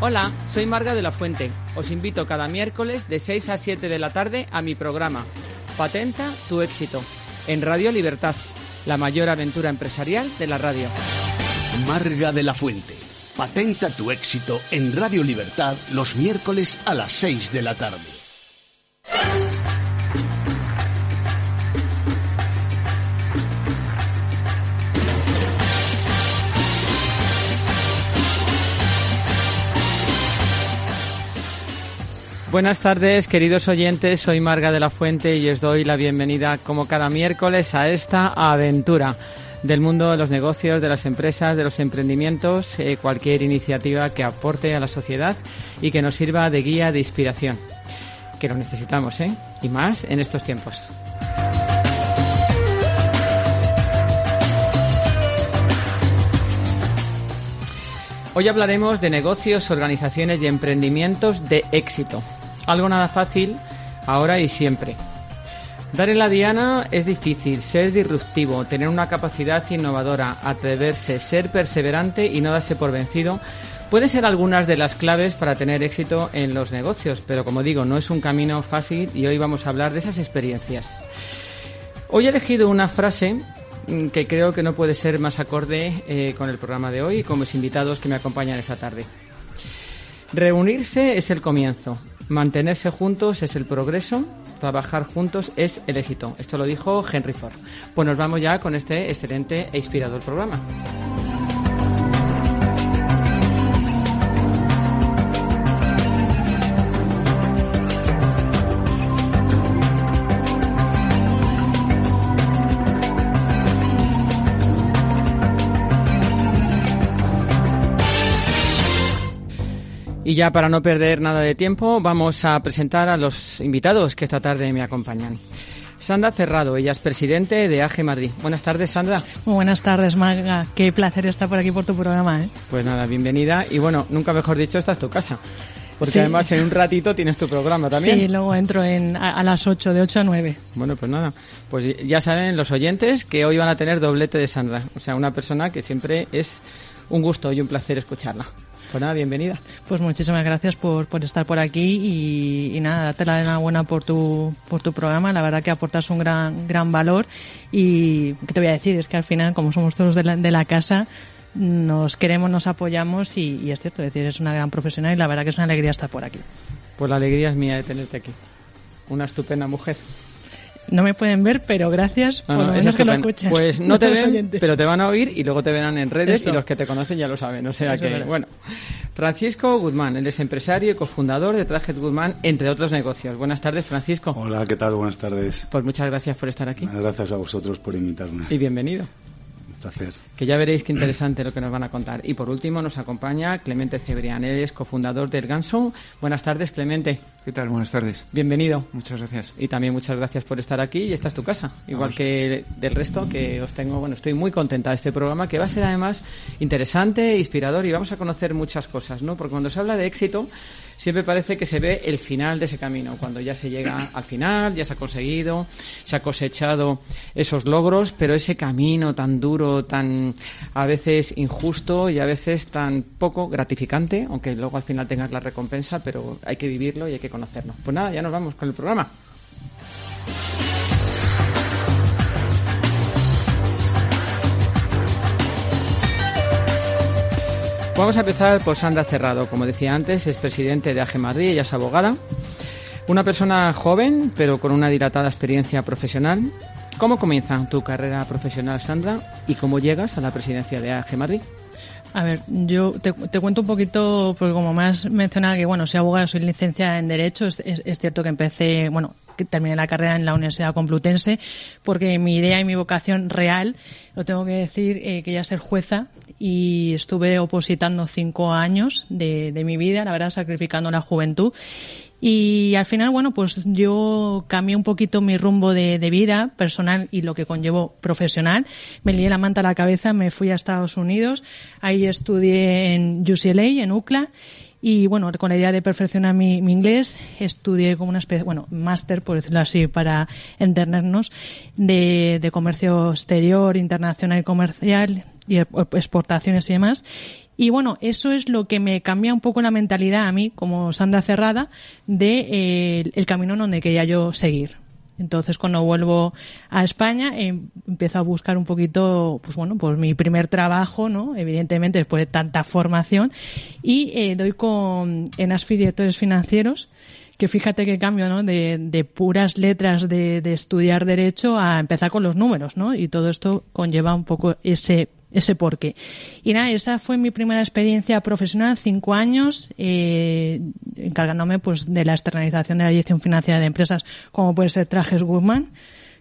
Hola, soy Marga de la Fuente. Os invito cada miércoles de 6 a 7 de la tarde a mi programa Patenta tu éxito en Radio Libertad, la mayor aventura empresarial de la radio. Marga de la Fuente. Patenta tu éxito en Radio Libertad los miércoles a las 6 de la tarde. Buenas tardes, queridos oyentes. Soy Marga de la Fuente y os doy la bienvenida, como cada miércoles, a esta aventura del mundo de los negocios, de las empresas, de los emprendimientos, eh, cualquier iniciativa que aporte a la sociedad y que nos sirva de guía, de inspiración. Que lo necesitamos, ¿eh? Y más en estos tiempos. Hoy hablaremos de negocios, organizaciones y emprendimientos de éxito. Algo nada fácil ahora y siempre. Dar en la diana es difícil, ser disruptivo, tener una capacidad innovadora, atreverse, ser perseverante y no darse por vencido pueden ser algunas de las claves para tener éxito en los negocios, pero como digo, no es un camino fácil y hoy vamos a hablar de esas experiencias. Hoy he elegido una frase mm, que creo que no puede ser más acorde eh, con el programa de hoy y con mis invitados que me acompañan esta tarde. Reunirse es el comienzo, mantenerse juntos es el progreso, trabajar juntos es el éxito. Esto lo dijo Henry Ford. Pues nos vamos ya con este excelente e inspirador programa. Y ya para no perder nada de tiempo, vamos a presentar a los invitados que esta tarde me acompañan. Sandra Cerrado, ella es presidente de AG Madrid. Buenas tardes, Sandra. Muy buenas tardes, Maga. Qué placer estar por aquí por tu programa. ¿eh? Pues nada, bienvenida. Y bueno, nunca mejor dicho, esta es tu casa. Porque además en un ratito tienes tu programa también. Sí, luego entro en, a, a, las 8, de 8 a 9. Bueno, pues nada, pues ya saben los oyentes que hoy van a tener doblete de Sandra. O sea, una persona que siempre es un gusto y un placer escucharla. Pues nada, bienvenida. Pues muchísimas gracias por, por estar por aquí y, y nada, date la enhorabuena por tu, por tu programa. La verdad que aportas un gran, gran valor y ¿qué te voy a decir? Es que al final, como somos todos de la, de la casa, nos queremos, nos apoyamos y, y es cierto, es decir, es una gran profesional y la verdad que es una alegría estar por aquí. Pues la alegría es mía de tenerte aquí. Una estupenda mujer. No me pueden ver, pero gracias por No, no, lo eso menos es que lo escuches. Pues no te Los ven, oyentes. pero te van a oír y luego te verán en redes Eso. y los que te conocen ya lo saben. O sea Eso es que, bueno. Francisco Guzmán, él es empresario y cofundador de Trajet Guzmán, entre otros negocios. Buenas tardes, Francisco. Hola, ¿qué tal? Buenas tardes. Pues muchas gracias por estar aquí Gracias a vosotros por invitarme. y bienvenido. Placer. Que ya veréis qué interesante lo que nos van a contar. Y por último nos acompaña Clemente Cebrián, él es cofundador del Ganso. Buenas tardes, Clemente. ¿Qué tal? Buenas tardes. Bienvenido. Muchas gracias. Y también muchas gracias por estar aquí y esta es tu casa, igual que del resto que os tengo, bueno, estoy muy contenta de este programa que va a ser además interesante, inspirador y vamos a conocer muchas cosas, ¿no? Porque cuando se habla de éxito siempre parece que se ve el final de ese camino, cuando ya se llega al final, ya se ha conseguido, se ha cosechado esos logros, pero ese camino tan duro, tan a veces injusto y a veces tan poco gratificante, aunque luego al final tengas la recompensa, pero hay que vivirlo y hay que conocerlo. Pues nada, ya nos vamos con el programa. Vamos a empezar por Sandra Cerrado. Como decía antes, es presidente de AG Madrid, ella es abogada. Una persona joven, pero con una dilatada experiencia profesional. ¿Cómo comienza tu carrera profesional, Sandra? ¿Y cómo llegas a la presidencia de AG Madrid? A ver, yo te, te cuento un poquito, porque como me has mencionado que, bueno, soy abogada, soy licenciada en Derecho, es, cierto que empecé, bueno, que terminé la carrera en la Universidad Complutense, porque mi idea y mi vocación real, lo tengo que decir, eh, quería ser jueza y estuve opositando cinco años de, de mi vida, la verdad, sacrificando la juventud. Y al final, bueno, pues yo cambié un poquito mi rumbo de, de vida personal y lo que conllevó profesional. Me lié la manta a la cabeza, me fui a Estados Unidos. Ahí estudié en UCLA, en UCLA. Y bueno, con la idea de perfeccionar mi, inglés, estudié como una especie, bueno, máster, por decirlo así, para entendernos, de, de comercio exterior, internacional y comercial. y exportaciones y demás. Y bueno, eso es lo que me cambia un poco la mentalidad a mí, como Sandra Cerrada, de eh, el camino donde quería yo seguir. Entonces, cuando vuelvo a España, eh, empiezo a buscar un poquito, pues bueno, pues mi primer trabajo, ¿no? Evidentemente, después de tanta formación. Y eh, doy con ENASFI directores financieros, que fíjate qué cambio, ¿no? De, de puras letras de, de, estudiar derecho a empezar con los números, ¿no? Y todo esto conlleva un poco ese ese porqué. Y nada, esa fue mi primera experiencia profesional, cinco años, eh, encargándome pues de la externalización de la dirección financiera de empresas, como puede ser Trajes Guzmán,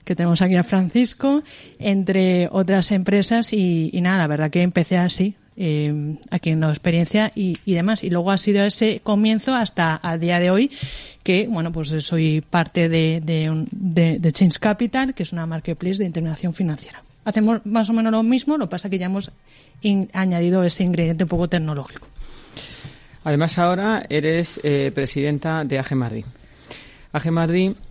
que tenemos aquí a Francisco, entre otras empresas y, nada, la verdad que empecé así, eh, aquí en la experiencia y, demás. Y luego ha sido ese comienzo hasta a día de hoy que, bueno, pues soy parte de, de, de, de Change Capital, que es una marketplace de intermediación financiera hacemos más o menos lo mismo, lo que pasa que ya hemos añadido ese ingrediente un poco tecnológico. Además, ahora eres eh, presidenta de AGE AGE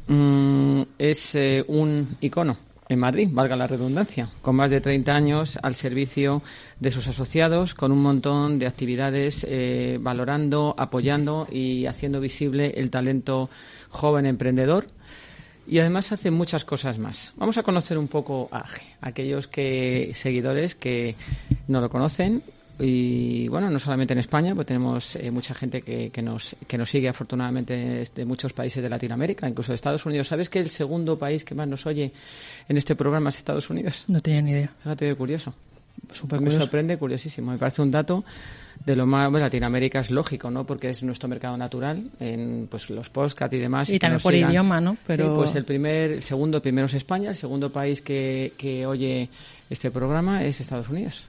mmm, es eh, un icono en Madrid, valga la redundancia, con más de 30 años al servicio de sus asociados, con un montón de actividades eh, valorando, apoyando y haciendo visible el talento joven emprendedor y además hace muchas cosas más. Vamos a conocer un poco a aquellos que seguidores que no lo conocen y bueno, no solamente en España, pues tenemos eh, mucha gente que, que, nos, que nos sigue afortunadamente de muchos países de Latinoamérica, incluso de Estados Unidos. ¿Sabes que el segundo país que más nos oye en este programa es Estados Unidos? No tenía ni idea. Fíjate, curioso. Me sorprende, curiosísimo. Me parece un dato de lo más. Bueno, Latinoamérica es lógico, ¿no? Porque es nuestro mercado natural en pues los podcast y demás. Y, también por idioma, ¿no? Pero... pues el primer, el segundo, primero es España, el segundo país que, que oye este programa es Estados Unidos.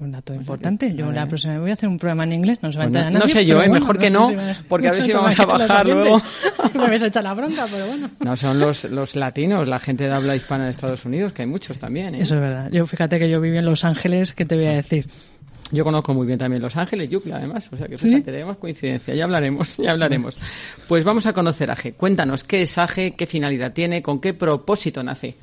Un dato importante. Yo la próxima vez voy a hacer un programa en inglés, no se va a Bueno, no nadie, sé yo, ¿eh? bueno, mejor no que no, si porque a ver si vamos a bajar luego. Me habéis echado la bronca, pero bueno. No, son los, los latinos, la gente de habla hispana de Estados Unidos, que hay muchos también. ¿eh? Eso es verdad. Yo fíjate que yo viví en Los Ángeles, ¿qué te voy a decir? Yo conozco muy bien también Los Ángeles, Yucla, además. O sea que fíjate, tenemos coincidencia. Ya hablaremos, ya hablaremos. Pues vamos a conocer AGE. Cuéntanos, ¿qué es AGE? ¿Qué finalidad tiene? ¿Con qué propósito nace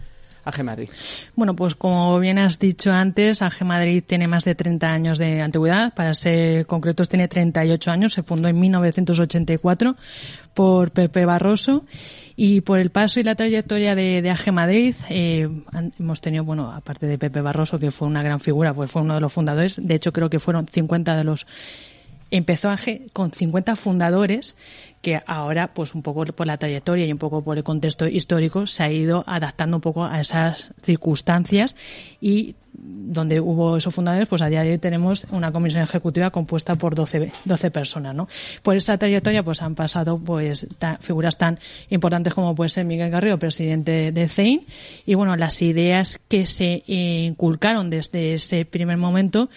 AGE Madrid? Bueno, pues como bien has dicho antes, AG Madrid tiene más de 30 años de antigüedad. Para ser concretos, tiene 38 años. Se fundó en 1984 por Pepe Barroso. Y por el paso y la trayectoria de, de AG Madrid, eh, hemos tenido, bueno, aparte de Pepe Barroso, que fue una gran figura, pues fue uno de los fundadores. De hecho, creo que fueron 50 de los empezó AGE con 50 fundadores que ahora, pues un poco por la trayectoria y un poco por el contexto histórico, se ha ido adaptando un poco a esas circunstancias y donde hubo esos fundadores, pues a día de hoy tenemos una comisión ejecutiva compuesta por 12, 12 personas, ¿no? Por esa trayectoria, pues han pasado, pues, ta- figuras tan importantes como puede ser Miguel Garrido, presidente de CEIN, y bueno, las ideas que se eh, inculcaron desde ese primer momento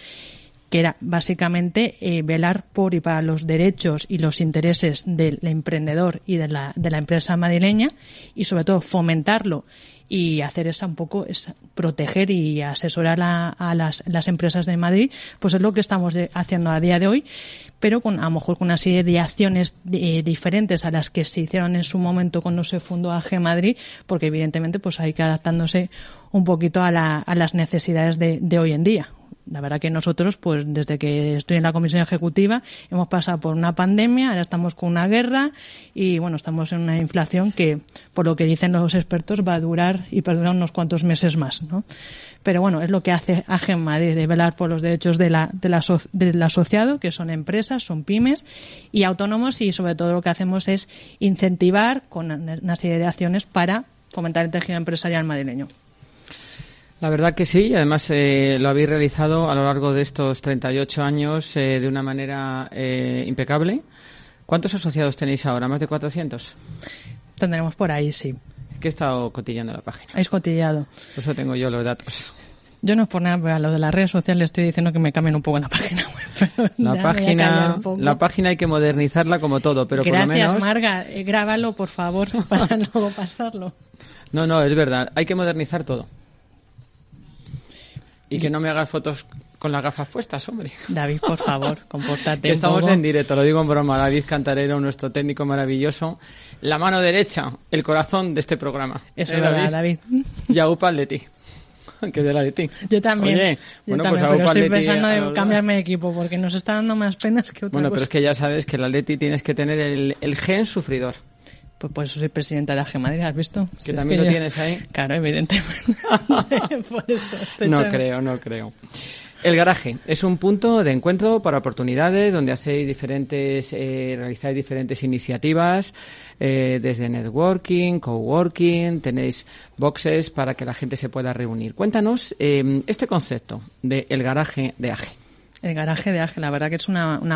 que era básicamente eh, velar por y para los derechos y los intereses del emprendedor y de la, de la empresa madrileña y sobre todo fomentarlo y hacer esa un poco esa, proteger y asesorar a, las, las empresas de Madrid pues es lo que estamos de- haciendo a día de hoy pero con a lo mejor con una serie de acciones eh, diferentes a las que se hicieron en su momento cuando se fundó AG Madrid porque evidentemente pues hay que adaptándose un poquito a, la- a las necesidades de, de hoy en día la verdad que nosotros, pues desde que estoy en la comisión ejecutiva, hemos pasado por una pandemia, ahora estamos con una guerra y bueno, estamos en una inflación que, por lo que dicen los expertos, va a durar y perdurar unos cuantos meses más, ¿no? Pero bueno, es lo que hace AGE en Madrid, de velar por los derechos de la, del asociado, que son empresas, son pymes y autónomos y sobre todo lo que hacemos es incentivar con una serie de acciones para fomentar el tejido empresarial madrileño. La verdad que sí, y además eh, lo habéis realizado a lo largo de estos 38 años eh, de una manera eh, impecable. ¿Cuántos asociados tenéis ahora? ¿Más de 400? Tendremos por ahí, sí. Que he estado cotillando la página. Habéis cotillado. Por eso tengo yo los datos. Yo no es por nada, pero a lo de las redes sociales estoy diciendo que me cambien un poco la página web. La página, la página hay que modernizarla como todo, pero por lo Gracias, menos... Marga. Eh, grábalo, por favor, para luego pasarlo. No, no, es verdad. Hay que modernizar todo. Y que no me hagas fotos con las gafas puestas, hombre. David, por favor, compórtate Que estamos en directo, lo digo en broma. David Cantarero, nuestro técnico maravilloso. La mano derecha, el corazón de este programa. Eso ¿Eh, es verdad, David. Yaupa Leti. que de la Leti. Yo también. Oye, yo bueno, también, pues pero algo estoy Leti pensando en cambiarme de equipo porque nos está dando más penas que otra Bueno, pero es que ya sabes que el Atleti tienes que tener el, el gen sufridor. Pues por eso soy presidenta de AG Madrid, ¿has visto? Que también lo yo- tienes ahí. Claro, evidentemente. por eso estoy No echando- creo, no creo. El garaje es un punto de encuentro para oportunidades donde hacéis diferentes, eh, realizáis diferentes iniciativas, eh, desde networking, coworking, tenéis boxes para que la gente se pueda reunir. Cuéntanos eh, este concepto de el garaje de AGE. El garaje de Ángel, la verdad que es una, una,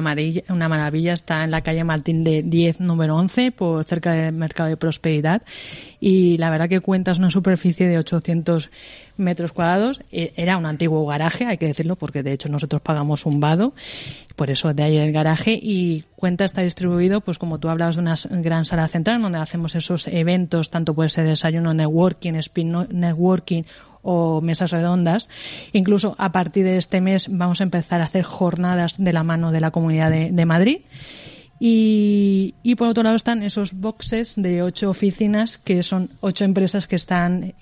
una maravilla. Está en la calle Martín de 10, número 11, por cerca del Mercado de Prosperidad. Y la verdad que cuentas una superficie de 800 metros cuadrados. E- Era un antiguo garaje, hay que decirlo, porque de hecho nosotros pagamos un vado. Por eso de ahí el garaje. Y cuenta está distribuido, pues como tú hablabas de una gran sala central, donde hacemos esos eventos, tanto puede ser desayuno, networking, spin networking o mesas redondas. Incluso a partir de este mes vamos a empezar a hacer jornadas de la mano de la Comunidad de, Madrid. Y, por otro lado están esos boxes de ocho oficinas que son ocho empresas que están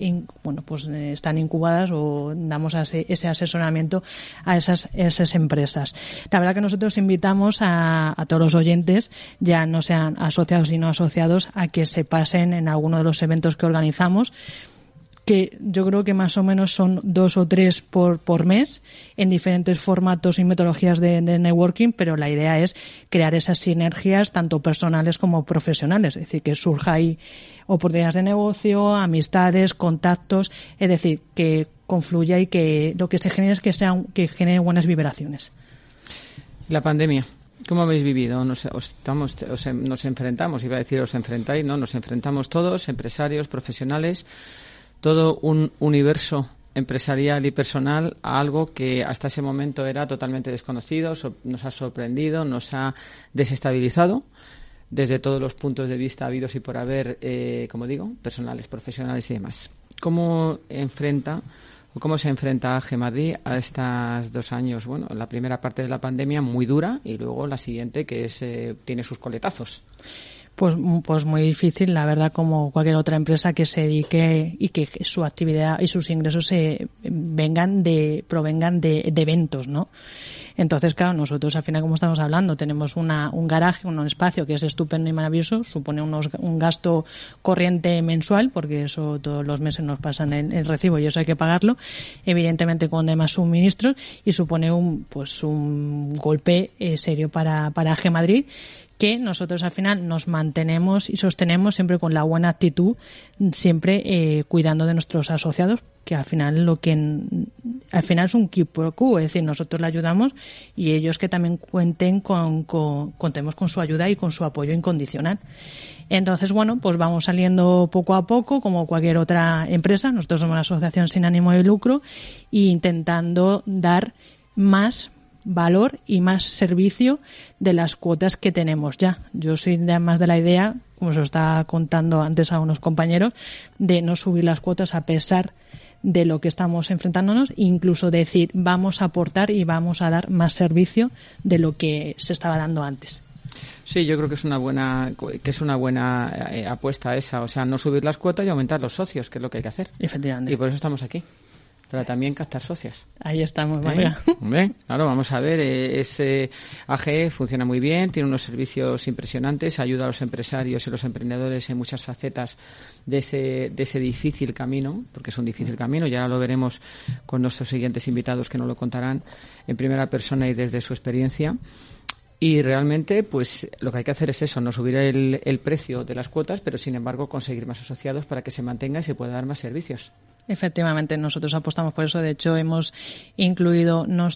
bueno pues eh, están incubadas o damos ese, ese asesoramiento a esas esas empresas. La verdad que nosotros invitamos a, a todos los oyentes, ya no sean asociados y no asociados, a que se pasen en alguno de los eventos que organizamos que yo creo que más o menos son dos o tres por, por mes en diferentes formatos y metodologías de, networking, pero la idea es crear esas sinergias tanto personales como profesionales, es decir, que surja ahí oportunidades de negocio, amistades, contactos, es decir, que confluya y que lo que se genere es que sea que genere buenas vibraciones. La pandemia. ¿Cómo habéis vivido? Nos, os estamos, os em- nos enfrentamos, iba a decir os enfrentáis, ¿no? Nos enfrentamos todos, empresarios, profesionales, todo un universo empresarial y personal a algo que hasta ese momento era totalmente desconocido, so- nos ha sorprendido, nos ha desestabilizado desde todos los puntos de vista habidos y por haber, eh, como digo, personales, profesionales y demás. ¿Cómo enfrenta o cómo se enfrenta Madrid a estos dos años? Bueno, la primera parte de la pandemia muy dura y luego la siguiente que es, eh, tiene sus coletazos. Pues, pues muy difícil, la verdad, como cualquier otra empresa que se dedique y que su actividad y sus ingresos se vengan de, provengan de, de eventos, ¿no? Entonces, claro, nosotros al final, como estamos hablando, tenemos una, un garaje, un espacio que es estupendo y maravilloso, supone unos, un gasto corriente mensual, porque eso todos los meses nos pasan el, el recibo y eso hay que pagarlo, evidentemente con demás suministros, y supone un, pues un golpe eh, serio para, para AG Madrid que nosotros al final nos mantenemos y sostenemos siempre con la buena actitud, siempre eh, cuidando de nuestros asociados, que al final lo que al final es un quid pro quo, es decir, nosotros le ayudamos y ellos que también cuenten con, con- contemos con su ayuda y con su apoyo incondicional. Entonces, bueno, pues vamos saliendo poco a poco, como cualquier otra empresa. Nosotros somos una asociación sin ánimo de lucro e intentando dar más valor y más servicio de las cuotas que tenemos ya. Yo soy más de la idea, como se lo estaba contando antes a unos compañeros, de no subir las cuotas a pesar de lo que estamos enfrentándonos, incluso decir vamos a aportar y vamos a dar más servicio de lo que se estaba dando antes. Sí, yo creo que es una buena que es una buena eh, apuesta esa, o sea, no subir las cuotas y aumentar los socios, que es lo que hay que hacer. Efectivamente. Y por eso estamos aquí, para también captar socios. Ahí estamos, ¿Eh? María. Hombre, claro, vamos a ver, eh, ese AG funciona muy bien, tiene unos servicios impresionantes, ayuda a los empresarios y los emprendedores en muchas facetas de ese, de ese difícil camino, porque es un difícil camino, ya lo veremos con nuestros siguientes invitados que nos lo contarán en primera persona y desde su experiencia. Y realmente, pues lo que hay que hacer es eso, no subir el, el precio de las cuotas, pero sin embargo conseguir más asociados para que se mantenga y se pueda dar más servicios. Efectivamente, nosotros apostamos por eso. De hecho, hemos incluido no,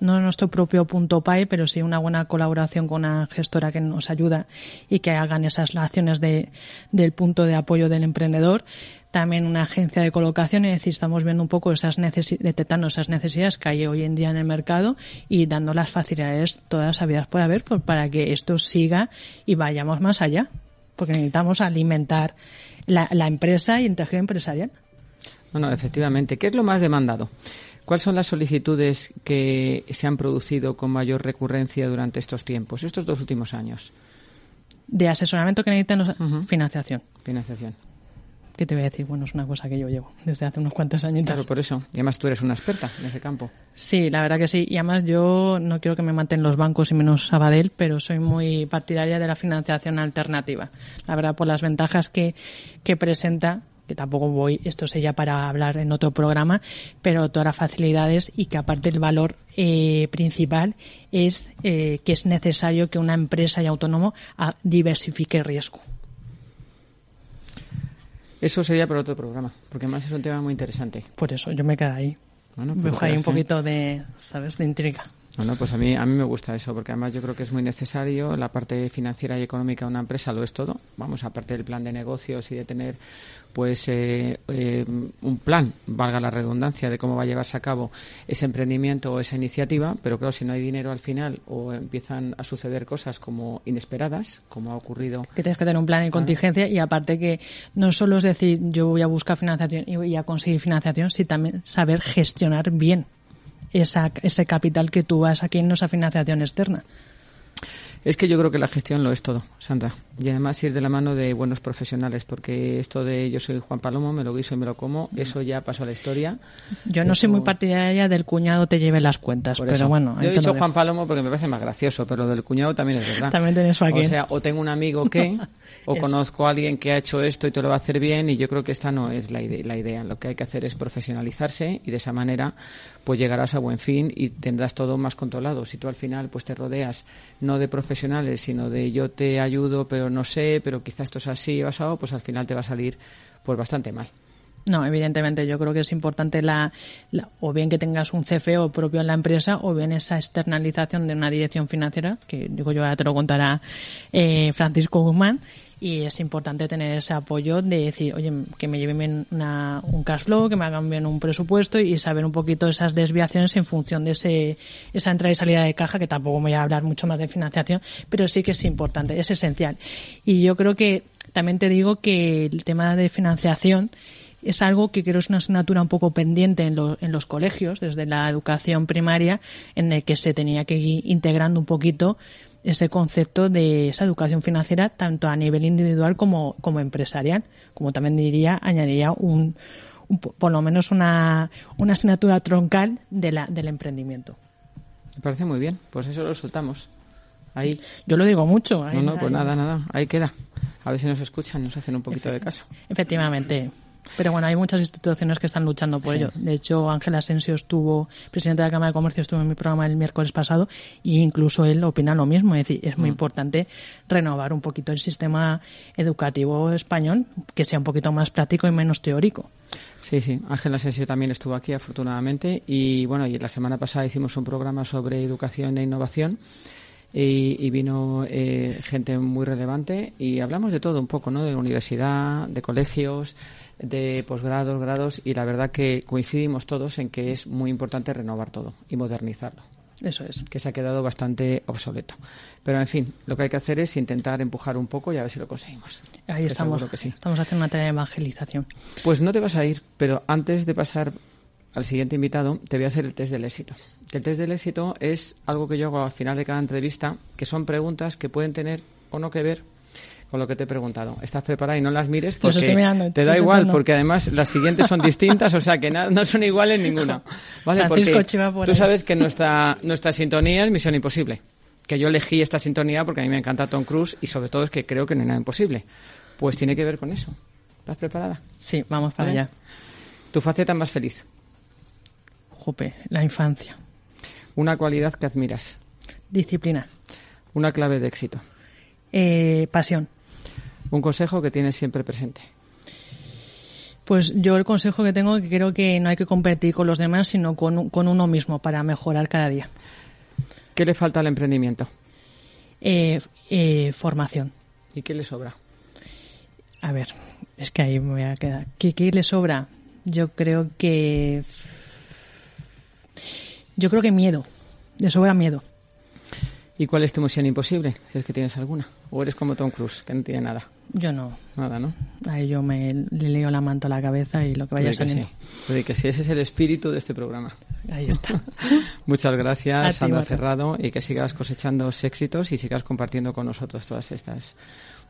nuestro propio punto PAE, pero sí una buena colaboración con una gestora que nos ayuda y que hagan esas acciones de, del punto de apoyo del emprendedor. También una agencia de colocación, es decir, estamos viendo un poco esas necesi- detectando esas necesidades que hay hoy en día en el mercado y dando las facilidades todas habidas por haber pues, para que esto siga y vayamos más allá. Porque necesitamos alimentar la, la empresa y el tejido empresarial. Bueno, efectivamente. ¿Qué es lo más demandado? ¿Cuáles son las solicitudes que se han producido con mayor recurrencia durante estos tiempos, estos dos últimos años? de asesoramiento que necesitan los- Ujú. financiación. Financiación. ¿qué te voy a decir? Bueno, es una cosa que yo llevo desde hace unos cuantos años. Claro, por eso. Y además tú eres una experta en ese campo. Sí, la verdad que sí. Y además yo no quiero que me maten los bancos y menos Sabadell, pero soy muy partidaria de la financiación alternativa. La verdad, por las ventajas que, que presenta que tampoco voy, esto sería para hablar en otro programa, pero todas las facilidades y que aparte el valor eh, principal es eh, que es necesario que una empresa y autónomo ah, diversifique riesgo. Eso sería para otro programa, porque además es un tema muy interesante. Por eso yo me quedo ahí. Bueno, me pues dejo ahí un quedarse. poquito de, ¿sabes?, de intriga. Bueno, pues a mí, a mí me gusta eso, porque además yo creo que es muy necesario. La parte financiera y económica de una empresa lo es todo. Vamos, aparte del plan de negocios y de tener, pues, eh, eh, un plan, valga la redundancia, de cómo va a llevarse a cabo ese emprendimiento o esa iniciativa. Pero claro, si no hay dinero al final o empiezan a suceder cosas como inesperadas, como ha ocurrido. que tienes que tener un plan de contingencia y aparte que no solo es decir yo voy a buscar financiación y voy a conseguir financiación, sino también saber gestionar bien esa, ese capital que tú vas aquí en esa financiación externa. Es que yo creo que la gestión lo es todo, Sandra. Y además ir de la mano de buenos profesionales, porque esto de yo soy Juan Palomo, me lo guiso y me lo como, eso ya pasó a la historia. Yo no soy Eso- muy partidaria del cuñado te lleve las cuentas, Por pero eso. bueno, yo he dicho. Juan Palomo porque me parece más gracioso, pero lo del cuñado también es verdad. También tienes a O sea, o tengo un amigo que, o conozco a alguien que ha hecho esto y te lo va a hacer bien, y yo creo que esta no es la, ide- la idea. Lo que hay que hacer es profesionalizarse y de esa manera pues llegarás a buen fin y tendrás todo más controlado. Si tú al final pues te rodeas no de profesionales, sino de yo te ayudo, pero no sé, pero quizás esto es así basado, pues al final te va a salir pues bastante mal. No, evidentemente yo creo que es importante la, la- o bien que tengas un CFO propio en la empresa o bien esa externalización de una dirección financiera, que digo yo ya te lo contará eh, Francisco Guzmán, y es importante tener ese apoyo de decir, oye, que me lleven una- un cash flow, que me hagan bien un presupuesto y saber un poquito esas desviaciones en función de ese, esa entrada y salida de caja, que tampoco voy a hablar mucho más de financiación, pero sí que es importante, es esencial. Y yo creo que también te digo que el tema de financiación es algo que creo es una asignatura un poco pendiente en, lo- en los colegios, desde la educación primaria, en el que se tenía que ir integrando un poquito ese concepto de esa educación financiera, tanto a nivel individual como, como empresarial. Como también diría, añadiría un, un po- por lo menos una, una asignatura troncal de la, del emprendimiento. Me parece muy bien, pues eso lo soltamos. Ahí. Yo lo digo mucho. ahí- No, no, pues ahí- nada, nada, ahí queda. A ver si nos escuchan, nos hacen un poquito de caso. Efectivamente. Pero bueno, hay muchas instituciones que están luchando por Sí. ello. De hecho, Ángel Asensio estuvo, presidente de la Cámara de Comercio, estuvo en mi programa el miércoles pasado y incluso él opina lo mismo. Es decir, es muy importante renovar un poquito el sistema educativo español, que sea un poquito más práctico y menos teórico. Sí, sí. Ángel Asensio también estuvo aquí, afortunadamente. Y bueno, y la semana pasada hicimos un programa sobre educación e innovación. Y, y vino eh, gente muy relevante y hablamos de todo un poco, ¿no? De universidad, de colegios, de posgrados, grados y la verdad que coincidimos todos en que es muy importante renovar todo y modernizarlo Eso es. que se ha quedado bastante obsoleto. Pero en fin, lo que hay que hacer es intentar empujar un poco y a ver si lo conseguimos. Ahí Que estamos. seguro que sí. Estamos haciendo una tarea de evangelización. Pues no te vas a ir, pero antes de pasar al siguiente invitado, te voy a hacer el test del éxito. Que el test del éxito es algo que yo hago al final de cada entrevista, que son preguntas que pueden tener o no que ver con lo que te he preguntado. ¿Estás preparada y no las mires? Porque estoy mirando, te da igual, porque además las siguientes son distintas, o sea que no son iguales ninguna. ¿Vale? Francisco Porque por tú sabes que nuestra, nuestra sintonía es Misión Imposible. Que yo elegí esta sintonía porque a mí me encanta Tom Cruise y sobre todo es que creo que no hay nada imposible. Pues tiene que ver con eso. ¿Estás preparada? Sí, vamos para Vale. allá. Tu faceta más feliz. La infancia. Una cualidad que admiras. Disciplina. Una clave de éxito. Eh, pasión. Un consejo que tienes siempre presente. Pues yo el consejo que tengo es que creo que no hay que competir con los demás, sino con, con uno mismo para mejorar cada día. ¿Qué le falta al emprendimiento? Eh, eh, formación. ¿Y qué le sobra? A ver, es que ahí me voy a quedar. ¿Qué, qué le sobra? Yo creo que... Yo creo que miedo. Le sobra miedo. ¿Y cuál es tu misión imposible? Si es que tienes alguna. ¿O eres como Tom Cruise, que no tiene nada? Yo no. Nada, ¿no? Ahí yo me le leo la manta a la cabeza y lo que vaya saliendo. sí. Que sí. Ese es el espíritu de este programa. Ahí está. Muchas A gracias, Sandra. Cerrado, y que sigas cosechando éxitos y sigas compartiendo con nosotros todas estas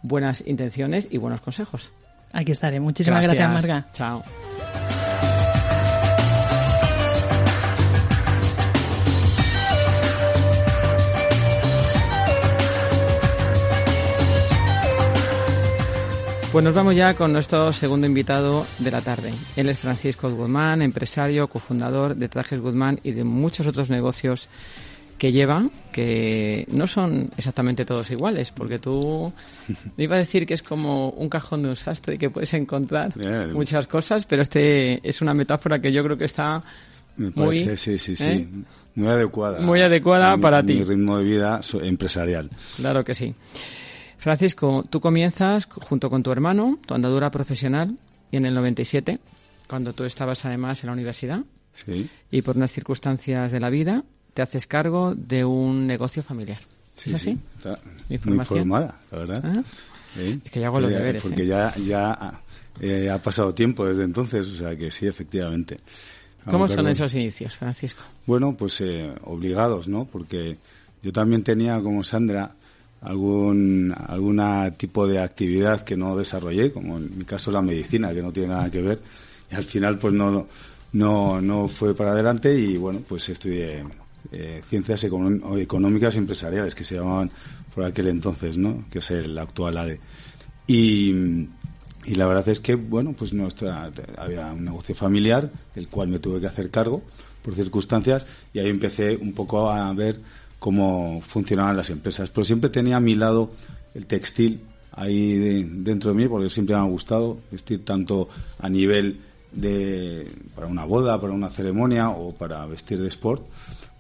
buenas intenciones y buenos consejos. Aquí estaré. Muchísimas gracias, Marga. Chao. Pues nos vamos ya con nuestro segundo invitado de la tarde. Él es Francisco Guzmán, empresario, cofundador de Trajes Guzmán y de muchos otros negocios que lleva, que no son exactamente todos iguales, porque tú me iba a decir que es como un cajón de un sastre que puedes encontrar muchas cosas, pero este es una metáfora que yo creo que está muy, sí, sí, sí, ¿eh? muy adecuada. Muy adecuada para ti. Mi ritmo de vida empresarial. Claro que sí. Francisco, tú comienzas junto con tu hermano tu andadura profesional y en el 97, cuando tú estabas además en la universidad, sí. y por unas circunstancias de la vida te haces cargo de un negocio familiar. Sí, ¿Es así? Sí, muy informada, la verdad. ¿Ah? Es que ya hago los deberes. Porque ¿eh? ya, ya eh, ha pasado tiempo desde entonces, o sea que sí, efectivamente. ¿Cómo son esos inicios, Francisco? Bueno, pues eh, obligados, ¿no? Porque yo también tenía, como Sandra, algún alguna tipo de actividad que no desarrollé, como en mi caso la medicina, que no tiene nada que ver, y al final pues no no no fue para adelante y bueno, pues estudié eh, ciencias económicas y empresariales que se llamaban por aquel entonces, ¿no? Que es el actual ADE. Y, y la verdad es que, bueno, pues nuestra, había un negocio familiar, el cual me tuve que hacer cargo por circunstancias, y ahí empecé un poco a ver cómo funcionaban las empresas. Pero siempre tenía a mi lado el textil ahí dentro de mí, porque siempre me ha gustado vestir tanto a nivel de para una boda, para una ceremonia o para vestir de sport,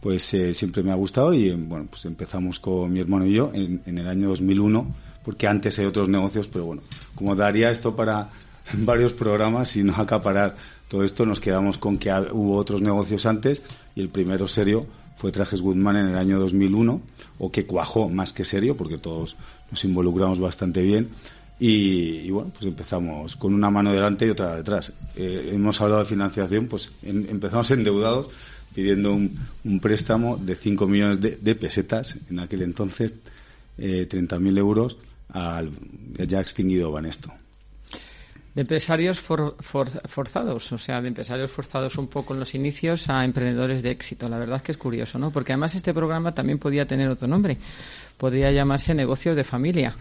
pues eh, siempre me ha gustado y bueno, pues empezamos con mi hermano y yo en, en, el año 2001, porque antes hay otros negocios, pero bueno, como daría esto para varios programas y no acaparar todo esto, nos quedamos con que hubo otros negocios antes y el primero serio fue Trajes Goodman en el año 2001, o que cuajó más que serio, porque todos nos involucramos bastante bien. Y, bueno, pues empezamos con una mano delante y otra detrás. Eh, hemos hablado de financiación, pues en, empezamos endeudados pidiendo un, préstamo de 5 millones de, de, pesetas, en aquel entonces eh, 30.000 euros, al ya extinguido Banesto de empresarios for, for, forzados, o sea, de empresarios forzados un poco en los inicios a emprendedores de éxito. La verdad es que es curioso, ¿no? Porque además este programa también podía tener otro nombre. Podría llamarse Negocios de Familia,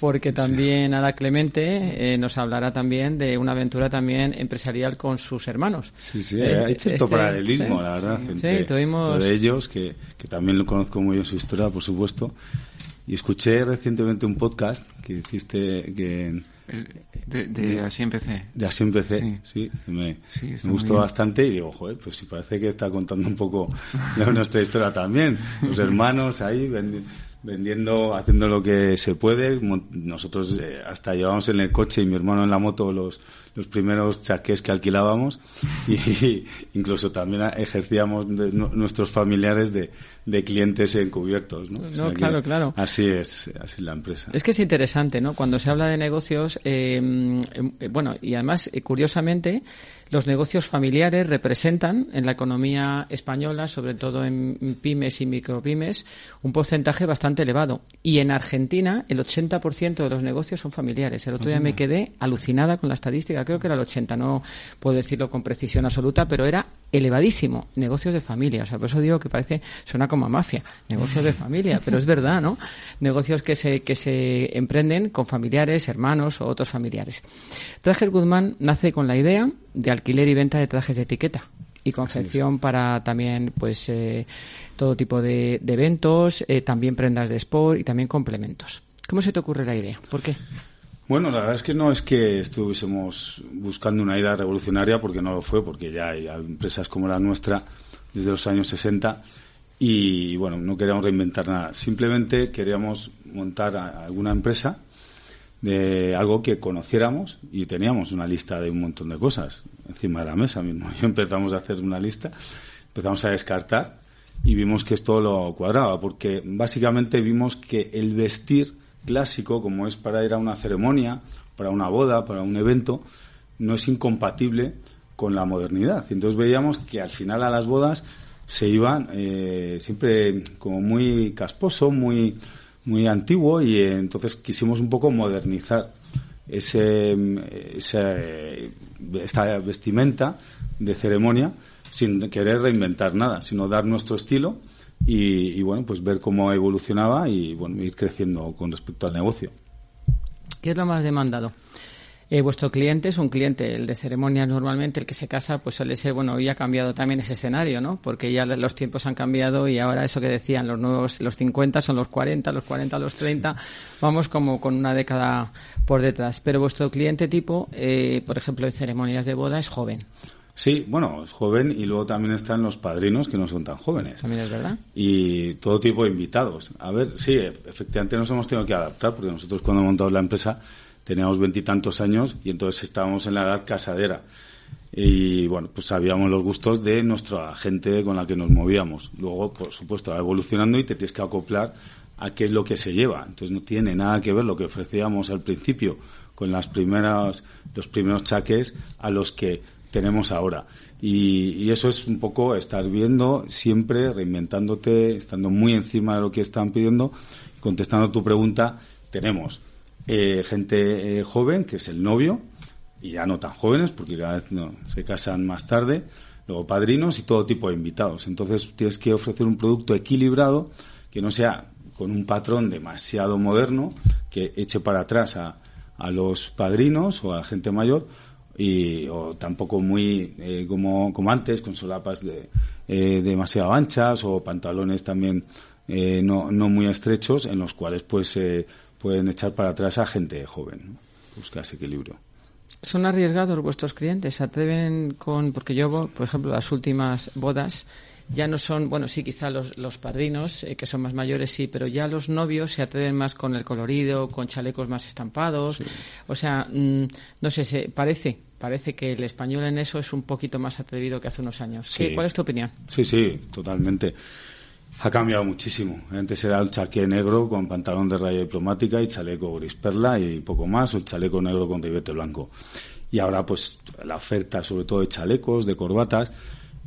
porque también Ada Clemente eh, nos hablará también de una aventura también empresarial con sus hermanos. Sí, sí, eh, hay cierto este, paralelismo, sí, la verdad, entre sí, tuvimos... de ellos, que, que también lo conozco muy en su historia, por supuesto. Y escuché recientemente un podcast que hiciste que de, de, Así Empecé. De Así Empecé, sí. sí me, sí, me gustó bastante y digo, joder, pues si parece que está contando un poco de nuestra historia también. Los hermanos ahí vendiendo, haciendo lo que se puede. Nosotros eh, hasta llevamos en el coche y mi hermano en la moto los, los primeros chaqués que alquilábamos y, incluso también ejercíamos de, no, nuestros familiares de, de, clientes encubiertos. ¿no? no o sea claro, claro. Así es, así la empresa. Es que es interesante, ¿no? Cuando se habla de negocios, eh, eh, bueno, y además, eh, curiosamente, los negocios familiares representan en la economía española, sobre todo en pymes y micropymes, un porcentaje bastante elevado. Y en Argentina, el 80% de los negocios son familiares. El otro día me quedé alucinada con la estadística, creo que era el 80, no puedo decirlo con precisión absoluta, pero era elevadísimo. Negocios de familia. O sea, por eso digo que parece, suena como a mafia. Negocios de familia, pero es verdad, ¿no? Negocios que se, que se emprenden con familiares, hermanos o otros familiares. Trajes Guzmán nace con la idea de alquiler y venta de trajes de etiqueta y confección para también pues eh, todo tipo de, de eventos, eh, también prendas de sport y también complementos. ¿Cómo se te ocurre la idea? ¿Por qué? Bueno, la verdad es que no es que estuviésemos buscando una idea revolucionaria, porque no lo fue, porque ya hay empresas como la nuestra desde los años 60 y, bueno, no queríamos reinventar nada. Simplemente queríamos montar alguna empresa de algo que conociéramos y teníamos una lista de un montón de cosas encima de la mesa mismo. Y empezamos a hacer una lista, empezamos a descartar y vimos que esto lo cuadraba, porque básicamente vimos que el vestir clásico, como es para ir a una ceremonia, para una boda, para un evento, no es incompatible con la modernidad. Entonces veíamos que al final a las bodas se iban eh, siempre como muy casposo, muy muy antiguo y eh, entonces quisimos un poco modernizar ese, esa, esta vestimenta de ceremonia sin querer reinventar nada, sino dar nuestro estilo y, bueno, pues ver cómo evolucionaba y bueno, ir creciendo con respecto al negocio. ¿Qué es lo más demandado? Eh, vuestro cliente es un cliente, el de ceremonias normalmente, el que se casa, pues suele ser, bueno, hoy ha cambiado también ese escenario, ¿no? Porque ya los tiempos han cambiado y ahora eso que decían, los nuevos, los 50 son los 40, los 40 los 30, vamos como con una década por detrás. Pero vuestro cliente tipo, eh, por ejemplo, en ceremonias de boda, es joven. Sí, bueno, es joven y luego también están los padrinos que no son tan jóvenes. También es verdad. Y todo tipo de invitados. A ver, sí, efectivamente nos hemos tenido que adaptar porque nosotros cuando hemos montado la empresa teníamos veintitantos años y entonces estábamos en la edad casadera. Y bueno, pues sabíamos los gustos de nuestra gente con la que nos movíamos. Luego, por supuesto, va evolucionando y te tienes que acoplar a qué es lo que se lleva. Entonces no tiene nada que ver lo que ofrecíamos al principio con las primeras, los primeros chaques a los que tenemos ahora. Y, y, eso es un poco estar viendo siempre, reinventándote, estando muy encima de lo que están pidiendo, contestando tu pregunta, tenemos eh, gente eh, joven, que es el novio, y ya no tan jóvenes, porque cada vez no, se casan más tarde, luego padrinos y todo tipo de invitados. Entonces tienes que ofrecer un producto equilibrado que no sea con un patrón demasiado moderno, que eche para atrás a, a los padrinos o a la gente mayor, y o tampoco muy eh, como, como antes, con solapas de, demasiado anchas o pantalones también no, no muy estrechos, en los cuales pues pueden echar para atrás a gente joven. Busca ese equilibrio. ¿Son arriesgados vuestros clientes? ¿Se atreven con.? Porque yo, por ejemplo, las últimas bodas ya no son, bueno, sí, quizá los, los padrinos, eh, que son más mayores, sí, pero ya los novios se atreven más con el colorido, con chalecos más estampados. O sea, mm, no sé, se, parece, parece que el español en eso es un poquito más atrevido que hace unos años. ¿Cuál es tu opinión? Sí, sí, totalmente. Ha cambiado muchísimo. Antes era el chaqué negro con pantalón de raya diplomática y chaleco gris perla y poco más, o el chaleco negro con ribete blanco. Y ahora, pues, la oferta, sobre todo de chalecos, de corbatas,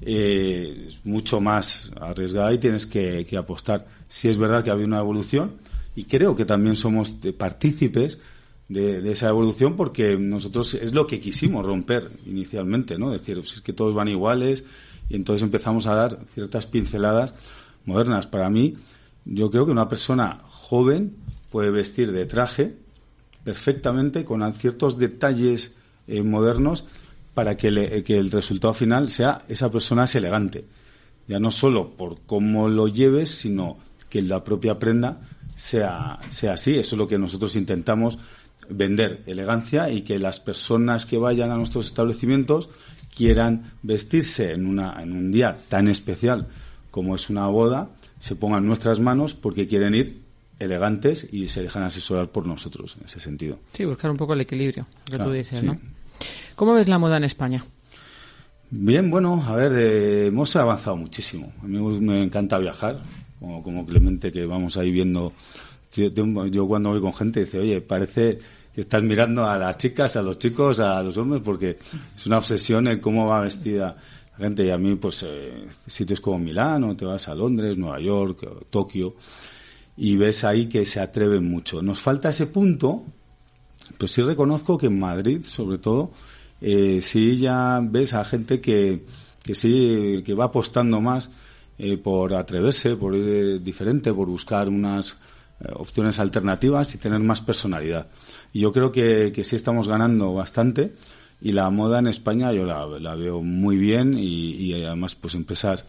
eh, es mucho más arriesgada y tienes que, apostar. Si es verdad que ha habido una evolución y creo que también somos partícipes de, esa evolución porque nosotros es lo que quisimos romper inicialmente, ¿no? Decir, pues es que todos van iguales y entonces empezamos a dar ciertas pinceladas modernas. Para mí, yo creo que una persona joven puede vestir de traje perfectamente con ciertos detalles eh, modernos para que, el resultado final sea esa persona es elegante. Ya no solo por cómo lo lleves, sino que la propia prenda sea, sea así. Eso es lo que nosotros intentamos vender, elegancia y que las personas que vayan a nuestros establecimientos quieran vestirse en, una, en un día tan especial como es una boda, se pongan nuestras manos porque quieren ir elegantes y se dejan asesorar por nosotros en ese sentido. Sí, buscar un poco el equilibrio, que tú dices, ¿no? ¿Cómo ves la moda en España? Bien, bueno, a ver, eh, hemos avanzado muchísimo. A mí me encanta viajar, como, como Clemente, que vamos ahí viendo. Yo cuando voy con gente dice, oye, parece que estás mirando a las chicas, a los chicos, a los hombres, porque es una obsesión en cómo va vestida gente. Y a mí, pues, eh, sitios como Milán, o te vas a Londres, Nueva York, Tokio, y ves ahí que se atreven mucho. Nos falta ese punto, pues sí reconozco que en Madrid, sobre todo, eh, sí ya ves a gente que, que sí, que va apostando más eh, por atreverse, por ir diferente, por buscar unas opciones alternativas y tener más personalidad. Y yo creo que, que sí estamos ganando bastante y la moda en España yo la, veo muy bien y, además pues empresas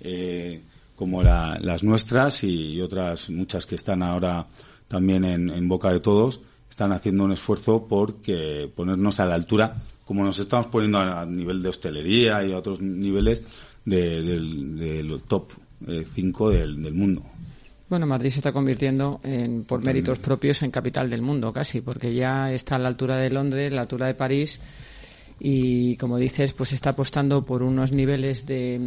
eh, como las nuestras y, otras muchas que están ahora también en, boca de todos están haciendo un esfuerzo por ponernos a la altura como nos estamos poniendo a, nivel de hostelería y a otros niveles del, top 5 eh, del mundo. Bueno, Madrid se está convirtiendo en, por méritos propios en capital del mundo casi, porque ya está a la altura de Londres, a la altura de París y como dices, pues está apostando por unos niveles de,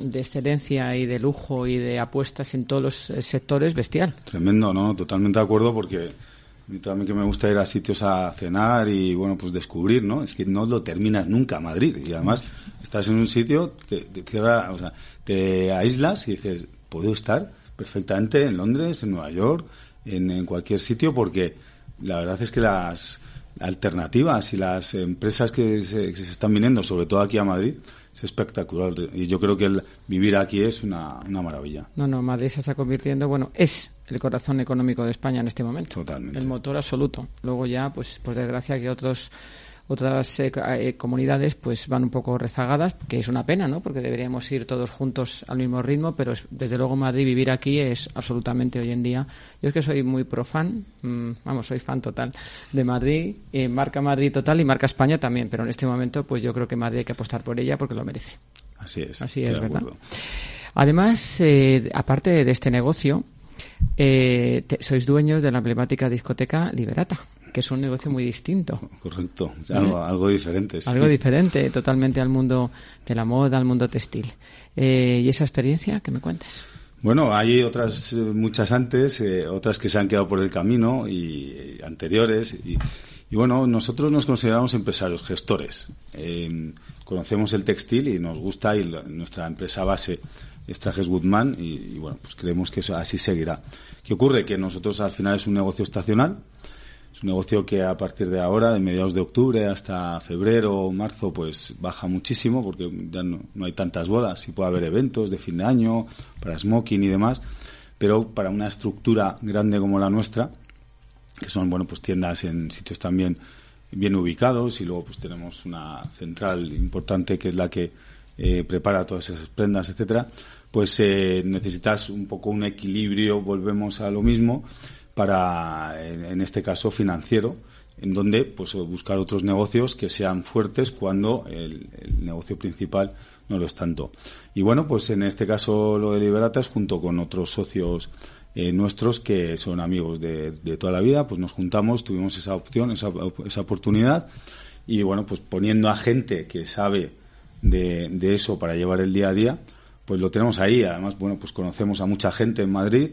de, excelencia y de lujo y de apuestas en todos los eh, sectores bestial. Tremendo, ¿no? Totalmente de acuerdo porque a mí también que me gusta ir a sitios a cenar y, bueno, pues descubrir, ¿no? Es que no lo terminas nunca Madrid y además estás en un sitio, te, cierra, o sea, te aíslas y dices, puedo estar perfectamente en Londres, en Nueva York, en, cualquier sitio, porque la verdad es que las alternativas y las empresas que se, que se están viniendo, sobre todo aquí a Madrid, es espectacular. Y yo creo que el vivir aquí es una, una maravilla. No, no, Madrid se está convirtiendo, bueno, es el corazón económico de España en este momento. Totalmente. El motor absoluto. Luego ya, pues, por desgracia que otros otras eh, eh, comunidades pues van un poco rezagadas, que es una pena, ¿no? Porque deberíamos ir todos juntos al mismo ritmo, pero es- desde luego Madrid vivir aquí es absolutamente hoy en día. Yo es que soy muy pro fan, mm, vamos, soy fan total de Madrid, eh, marca Madrid total y marca España también, pero en este momento pues yo creo que Madrid hay que apostar por ella porque lo merece. Así es. Así es, ¿verdad? acuerdo. Además, eh, aparte de este negocio, eh, te- sois dueños de la emblemática discoteca Liberata, que es un negocio muy distinto. Correcto. O sea, algo, algo diferente. sí. Algo diferente totalmente al mundo de la moda, al mundo textil. Eh, ¿Y esa experiencia? que me cuentas? Bueno, hay otras eh, muchas antes, eh, otras que se han quedado por el camino y, y anteriores. Y, y bueno, nosotros nos consideramos empresarios, gestores. Eh, conocemos el textil y nos gusta y la- nuestra empresa base es Trajes Goodman y, y bueno, pues creemos que eso así seguirá. ¿Qué ocurre? Que nosotros al final es un negocio estacional. Un negocio que a partir de ahora, de mediados de octubre hasta febrero o marzo, pues baja muchísimo porque ya no, no hay tantas bodas. Sí puede haber eventos de fin de año, para smoking y demás, pero para una estructura grande como la nuestra, que son bueno pues tiendas en sitios también bien ubicados y luego pues tenemos una central importante que es la que eh, prepara todas esas prendas etcétera pues eh, necesitas un poco un equilibrio volvemos a lo mismo para en, este caso financiero en donde pues buscar otros negocios que sean fuertes cuando el, el negocio principal no lo es tanto y bueno pues en este caso lo de Liberatas junto con otros socios eh, nuestros que son amigos de, de toda la vida, pues nos juntamos, tuvimos esa opción, esa, esa oportunidad y bueno, pues poniendo a gente que sabe de, de eso para llevar el día a día, pues lo tenemos ahí. Además, bueno, pues conocemos a mucha gente en Madrid,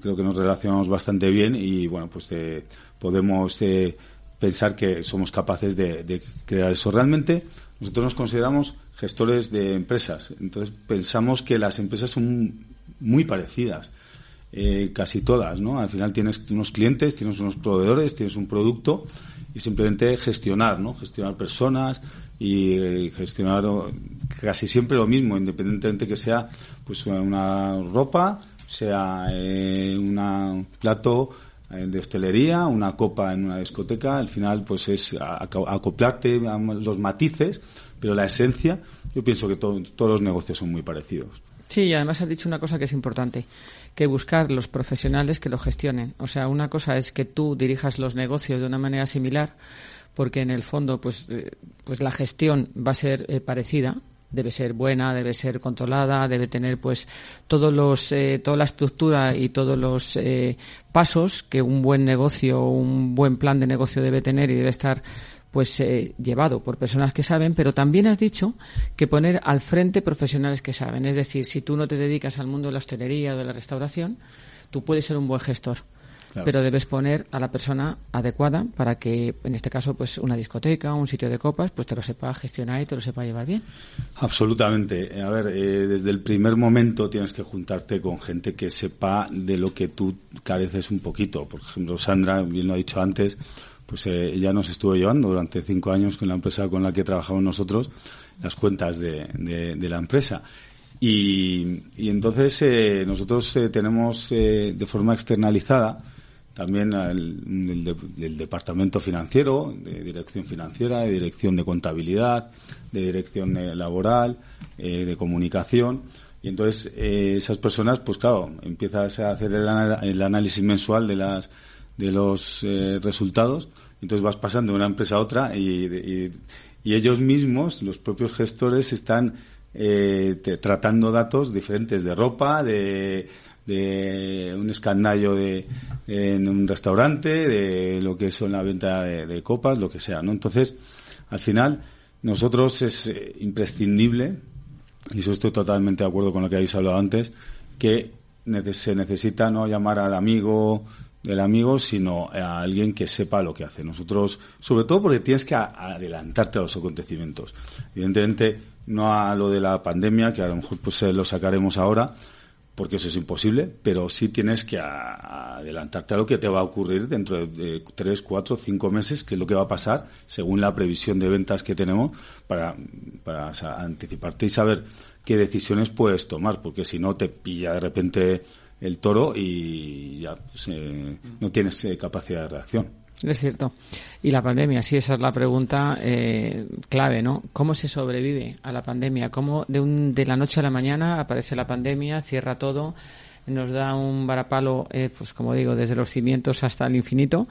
creo que nos relacionamos bastante bien y bueno, pues eh, podemos eh, pensar que somos capaces de, de crear eso. Realmente nosotros nos consideramos gestores de empresas, entonces pensamos que las empresas son muy parecidas eh, casi todas, ¿no? Al final tienes unos clientes, tienes unos proveedores, tienes un producto y simplemente gestionar, ¿no? Gestionar personas y eh, gestionar casi siempre lo mismo, independientemente que sea pues una ropa, sea eh, un plato eh, de hostelería, una copa en una discoteca, al final pues es acoplarte a los matices, pero la esencia, yo pienso que to- todos los negocios son muy parecidos. Sí, y además has dicho una cosa que es importante, que buscar los profesionales que lo gestionen. O sea, una cosa es que tú dirijas los negocios de una manera similar, porque en el fondo, pues, eh, pues la gestión va a ser eh, parecida, debe ser buena, debe ser controlada, debe tener pues todos los eh, toda la estructura y todos los eh, pasos que un buen negocio, un buen plan de negocio debe tener y debe estar pues eh, llevado por personas que saben, pero también has dicho que poner al frente profesionales que saben. Es decir, si tú no te dedicas al mundo de la hostelería o de la restauración, tú puedes ser un buen gestor, Claro. pero debes poner a la persona adecuada para que, en este caso, pues una discoteca, un sitio de copas, pues te lo sepa gestionar y te lo sepa llevar bien. Absolutamente. A ver, eh, desde el primer momento tienes que juntarte con gente que sepa de lo que tú careces un poquito. Por ejemplo, Sandra, bien lo ha dicho antes, pues eh, ella nos estuvo llevando durante cinco años con la empresa con la que trabajamos nosotros las cuentas de, de- de la empresa. Y, y entonces eh, nosotros eh, tenemos eh, de forma externalizada también al- el, de- el departamento financiero, de dirección financiera, de dirección de contabilidad, de dirección laboral, eh, de comunicación. Y entonces eh, esas personas, pues claro, empiezas a hacer el, el análisis mensual de las de los eh, resultados. Entonces vas pasando de una empresa a otra y, y- y ellos mismos, los propios gestores, están te- tratando datos diferentes de ropa, de, de un escandallo de, en un restaurante, de lo que son la venta de, copas, lo que sea, ¿no? Entonces, al final, nosotros es eh, imprescindible, y eso estoy totalmente de acuerdo con lo que habéis hablado antes, que se necesita no llamar al amigo del amigo, sino a alguien que sepa lo que hace. Nosotros, sobre todo porque tienes que adelantarte a los acontecimientos. Evidentemente, no a lo de la pandemia, que a lo mejor pues lo sacaremos ahora, porque eso es imposible, pero sí tienes que adelantarte a lo que te va a ocurrir dentro de, tres, cuatro, cinco meses, que es lo que va a pasar según la previsión de ventas que tenemos para, anticiparte y saber qué decisiones puedes tomar, porque si no te pilla de repente el toro y ya no tienes eh, capacidad de reacción. Es cierto. Y la pandemia, sí, esa es la pregunta eh, clave, ¿no? ¿Cómo se sobrevive a la pandemia? ¿Cómo de, un, de la noche a la mañana aparece la pandemia, cierra todo, nos da un varapalo, eh, pues como digo, desde los cimientos hasta el infinito,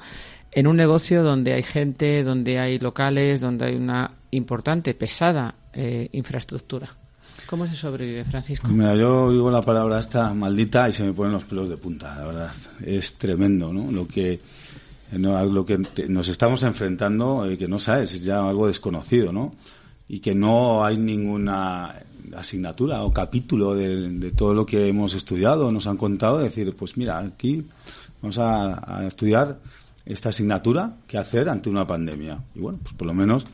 en un negocio donde hay gente, donde hay locales, donde hay una importante, pesada eh, infraestructura? ¿Cómo se sobrevive, Francisco? Mira, yo oigo la palabra esta maldita y se me ponen los pelos de punta, la verdad. Es tremendo, ¿no? Lo que no, lo que nos estamos enfrentando, eh, que no sabes, es ya algo desconocido, ¿no? Y que no hay ninguna asignatura o capítulo de, todo lo que hemos estudiado, nos han contado, decir, pues mira, aquí vamos a, estudiar esta asignatura, qué hacer ante una pandemia. Y bueno, pues por lo menos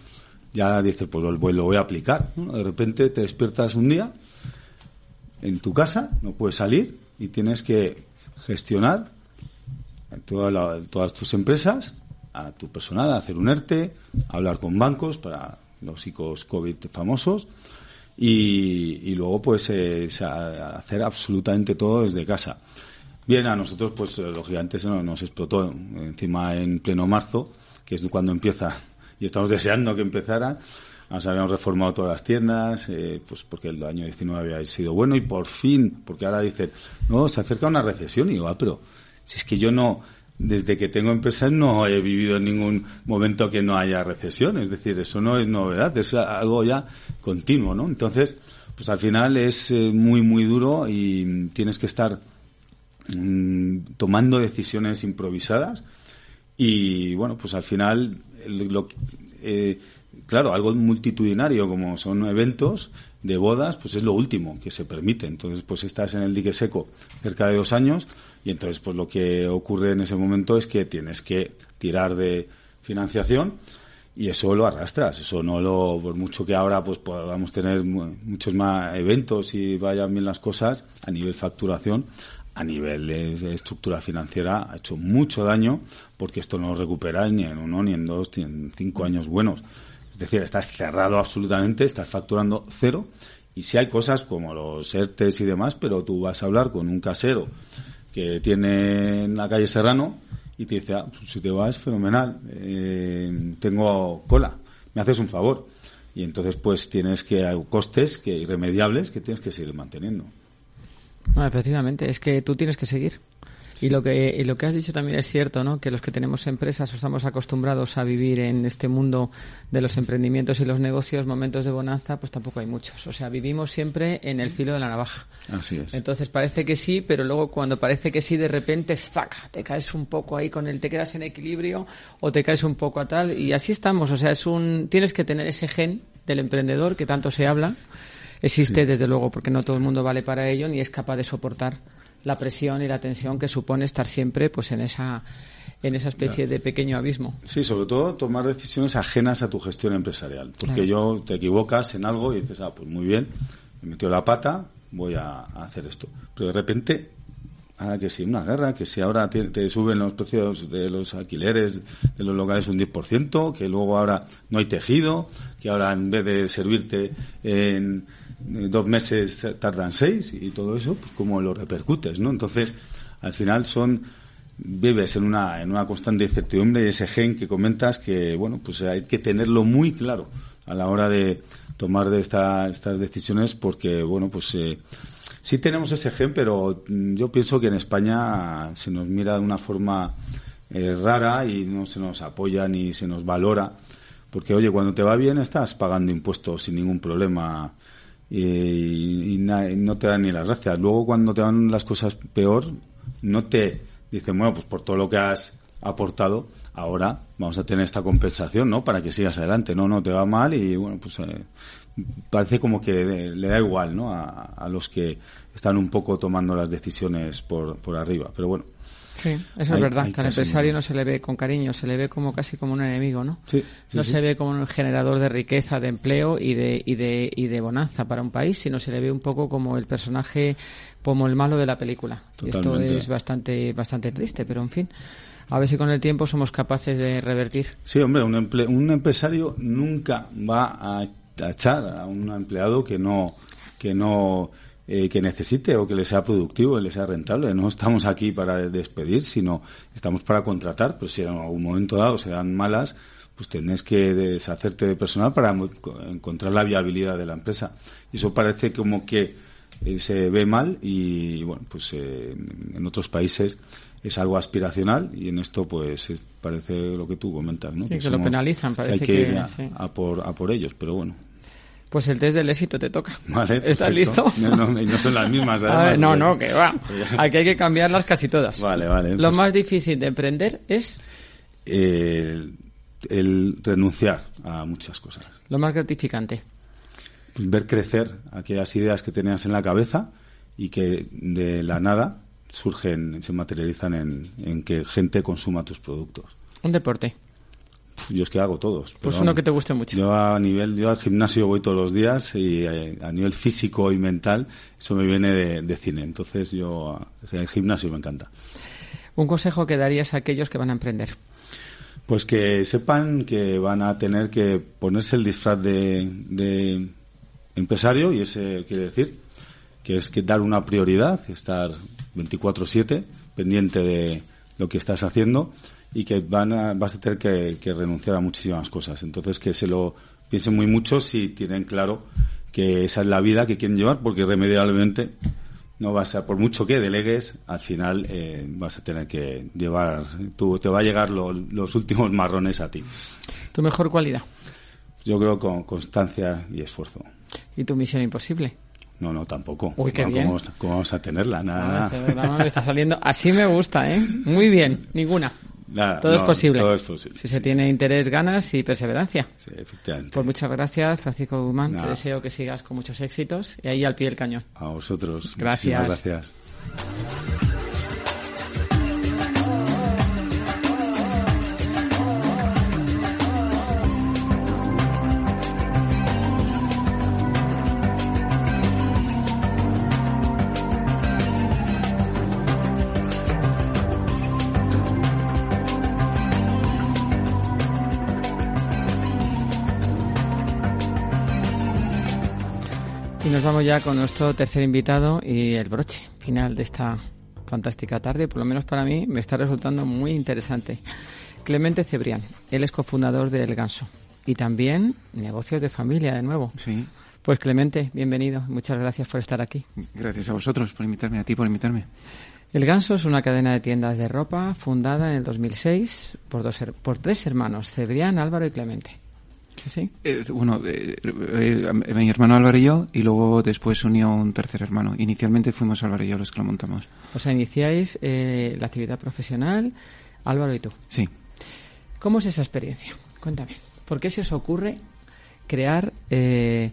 ya dices, pues lo, voy a aplicar. De repente te despiertas un día en tu casa, no puedes salir y tienes que gestionar todas tus empresas, a tu personal, a hacer un ERTE, hablar con bancos para los psicos COVID famosos y, luego pues eh, hacer absolutamente todo desde casa. Bien, a nosotros pues lógicamente se nos, explotó encima en pleno marzo, que es cuando empieza y estamos deseando que empezara. Nos habíamos reformado todas las tiendas, eh, pues porque el año 19 había sido bueno y por fin, porque ahora dicen, no, se acerca una recesión y digo, ah, pero si es que yo no, desde que tengo empresas no he vivido en ningún momento que no haya recesión, es decir, eso no es novedad, es algo ya continuo, ¿no? Entonces, pues al final es eh, muy, muy duro y tienes que estar mm, tomando decisiones improvisadas y, bueno, pues al final, lo, eh, claro, algo multitudinario como son eventos de bodas, pues es lo último que se permite. Entonces, pues estás en el dique seco cerca de dos años y entonces, pues lo que ocurre en ese momento es que tienes que tirar de financiación y eso lo arrastras. Eso no lo, por mucho que ahora pues podamos tener muchos más eventos y vayan bien las cosas a nivel facturación, a nivel de estructura financiera ha hecho mucho daño porque esto no lo recupera ni en uno, ni en dos, ni en cinco años buenos. Es decir, estás cerrado absolutamente, estás facturando cero y si hay cosas como los ERTES y demás, pero tú vas a hablar con un casero que tiene en la calle Serrano y te dice, ah, pues si te vas, fenomenal, eh, tengo cola, me haces un favor. Y entonces pues tienes que, hay costes que irremediables que tienes que seguir manteniendo. No, efectivamente, es que tú tienes que seguir. Y lo que y lo que has dicho también es cierto, ¿no? Que los que tenemos empresas o estamos acostumbrados a vivir en este mundo de los emprendimientos y los negocios, momentos de bonanza, pues tampoco hay muchos. O sea, vivimos siempre en el filo de la navaja. Así es. Entonces parece que sí, pero luego cuando parece que sí, de repente, ¡zac! te caes un poco ahí con el, te quedas en equilibrio o te caes un poco a tal y así estamos. O sea, es un, tienes que tener ese gen del emprendedor que tanto se habla. Existe desde luego porque no todo el mundo vale para ello ni es capaz de soportar la presión y la tensión que supone estar siempre pues en esa en esa especie de pequeño abismo. Sí, sobre todo tomar decisiones ajenas a tu gestión empresarial, porque yo te equivocas en algo y dices, ah, pues muy bien, me metió la pata, voy a, hacer esto. Pero de repente, ah, que si una guerra, que si ahora te, te, suben los precios de los alquileres de los locales un 10%, que luego ahora no hay tejido, que ahora en vez de servirte en dos meses tardan seis y todo eso, pues cómo lo repercutes, ¿no? Entonces, al final son vives en una, en una constante incertidumbre y ese gen que comentas que, bueno, pues hay que tenerlo muy claro a la hora de tomar de esta, estas decisiones porque, bueno, pues eh, sí tenemos ese gen, pero yo pienso que en España se nos mira de una forma eh, rara y no se nos apoya ni se nos valora porque, oye, cuando te va bien estás pagando impuestos sin ningún problema y, no te dan ni las gracias. Luego cuando te van las cosas peor, no te dicen, bueno, pues por todo lo que has aportado, ahora vamos a tener esta compensación, ¿no? Para que sigas adelante. No, no, te va mal y bueno, pues eh, parece como que le da igual, ¿no? A, los que están un poco tomando las decisiones por, por arriba. Pero bueno, Sí, eso Hay- es verdad, que al empresario un- no se le ve con cariño, se le ve como casi como un enemigo, ¿no? Sí, sí, no sí. se ve como un generador de riqueza, de empleo y de, y de, y de bonanza para un país, sino se le ve un poco como el personaje, como el malo de la película. Y esto es bastante, bastante triste, pero en fin, a ver si con el tiempo somos capaces de revertir. Sí, hombre, un, emple- un empresario nunca va a, a echar a un empleado que no que no eh, que necesite o que le sea productivo, que le sea rentable. No estamos aquí para despedir, sino estamos para contratar. Pero si en algún momento dado se dan malas, pues tenés que deshacerte de personal para encontrar la viabilidad de la empresa. Y eso parece como que eh, se ve mal y bueno, pues eh, en otros países es algo aspiracional y en esto pues es- parece lo que tú comentas, ¿no? Sí, que lo penalizan, que hay parece que, que ir a, sí. a por, a por ellos, pero bueno. Pues el test del éxito te toca. Vale, ¿Estás perfecto. listo? No, no, no son las mismas, A ver, además, no, no, que va. Aquí hay que cambiarlas casi todas. Vale, vale. Lo pues, más difícil de emprender es eh, el renunciar a muchas cosas. lo más gratificante. Pues ver crecer aquellas ideas que tenías en la cabeza y que de la nada surgen, se materializan en, en que gente consuma tus productos. Un deporte. Yo es que hago todos. pero Pues uno vamos, que te guste mucho. Yo a nivel, yo al gimnasio voy todos los días y eh, a nivel físico y mental eso me viene de, de cine. Entonces yo el gimnasio me encanta. Un consejo que darías a aquellos que van a emprender. Pues que sepan que van a tener que ponerse el disfraz de, de empresario y ese quiere decir que es que dar una prioridad, estar 24/7 pendiente de lo que estás haciendo y que van a, vas a tener que, que renunciar a muchísimas cosas. Entonces que se lo piensen muy mucho si tienen claro que esa es la vida que quieren llevar porque irremediablemente no vas a, por mucho que delegues, al final eh, vas a tener que llevar, tú, te va a llegar lo- los últimos marrones a ti. Tu mejor cualidad Yo creo con constancia y esfuerzo. y tu misión imposible. No, no, tampoco. Uy, qué No, bien. ¿cómo, vamos- cómo vamos a tenerla? Nada, nada. este está saliendo. Así me gusta, ¿eh? Muy bien. Ninguna. Nada, Todo es no, posible. Todo es posible. Si se tiene interés, ganas y perseverancia. Sí, efectivamente. Pues muchas gracias, Francisco Guzmán. Te Nada. deseo que sigas con muchos éxitos y ahí al pie del cañón. A vosotros. Gracias. Muchísimas gracias. Nos vamos ya con nuestro tercer invitado y el broche final de esta fantástica tarde. Por lo menos para mí me está resultando muy interesante. Clemente Cebrián, él es cofundador de El Ganso y también negocios de familia de nuevo. Sí. Pues Clemente, bienvenido. Muchas gracias por estar aquí. Gracias a vosotros por invitarme, a ti por invitarme. El Ganso es una cadena de tiendas de ropa fundada en el 2006 por, dos, por tres hermanos, Cebrián, Álvaro y Clemente. ¿Que ¿Sí? Eh, bueno, eh, eh, mi hermano Álvaro y yo, y luego después se unió un tercer hermano. Inicialmente fuimos Álvaro y yo los que lo montamos. O sea, iniciáis la actividad profesional, Álvaro y tú. Sí. ¿Cómo es esa experiencia? Cuéntame. ¿Por qué se os ocurre crear eh,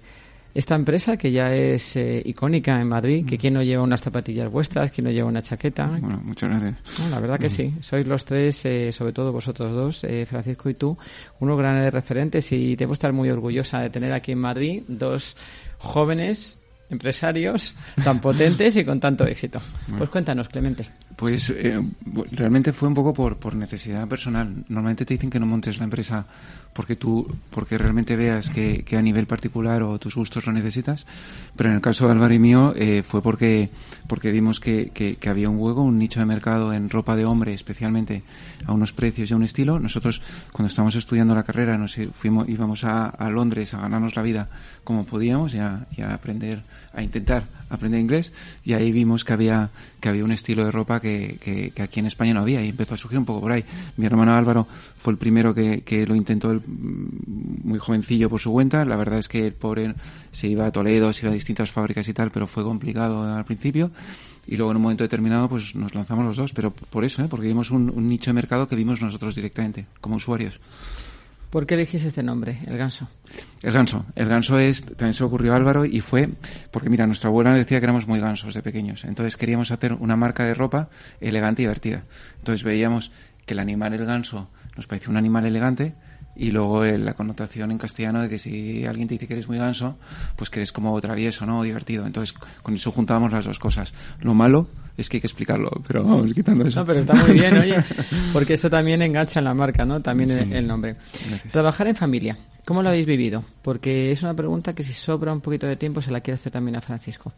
esta empresa que ya es eh, icónica en Madrid? Que quién no lleva unas zapatillas vuestras, quién no lleva una chaqueta. Bueno, muchas gracias. No, la verdad que sí. Sois los tres, eh, sobre todo vosotros dos, eh, Francisco y tú, unos grandes referentes y debo estar muy orgullosa de tener aquí en Madrid dos jóvenes empresarios tan potentes y con tanto éxito. Pues cuéntanos, Clemente. Pues eh, realmente fue un poco por, por necesidad personal. Normalmente te dicen que no montes la empresa porque tú, porque realmente veas que, que a nivel particular o tus gustos lo necesitas. Pero en el caso de Álvaro y mío eh, fue porque, porque vimos que, que, había un hueco, un nicho de mercado en ropa de hombre, especialmente a unos precios y a un estilo. Nosotros, cuando estábamos estudiando la carrera, nos fuimos, íbamos a, a Londres a ganarnos la vida como podíamos y a, y a aprender, a intentar aprender inglés. Y ahí vimos que había, que había un estilo de ropa que, que, aquí en España no había y empezó a surgir un poco por ahí. Mi hermano Álvaro fue el primero que, que lo intentó él, mm, muy jovencillo por su cuenta. La verdad es que el pobre se iba a Toledo, se iba a distintas fábricas y tal, pero fue complicado al principio. Y luego en un momento determinado pues nos lanzamos los dos, pero por eso, ¿eh? porque vimos un nicho de mercado que vimos nosotros directamente, como usuarios. ¿Por qué elegís este nombre, el ganso? El ganso. El ganso es, también se ocurrió a Álvaro y fue, porque mira, nuestra abuela decía que éramos muy gansos de pequeños. Entonces queríamos hacer una marca de ropa elegante y divertida. Entonces veíamos que el animal, el ganso, nos parecía un animal elegante y luego eh, la connotación en castellano de que si alguien te dice que eres muy ganso, pues que eres como travieso, ¿no? Divertido. Entonces, con eso juntábamos las dos cosas. Lo malo es que hay que explicarlo, pero vamos quitando eso. No, pero está muy bien, oye, porque eso también engancha en la marca, ¿no? También el, el nombre. Gracias. Trabajar en familia, ¿cómo lo habéis vivido? Porque es una pregunta que si sobra un poquito de tiempo se la quiero hacer también a Francisco.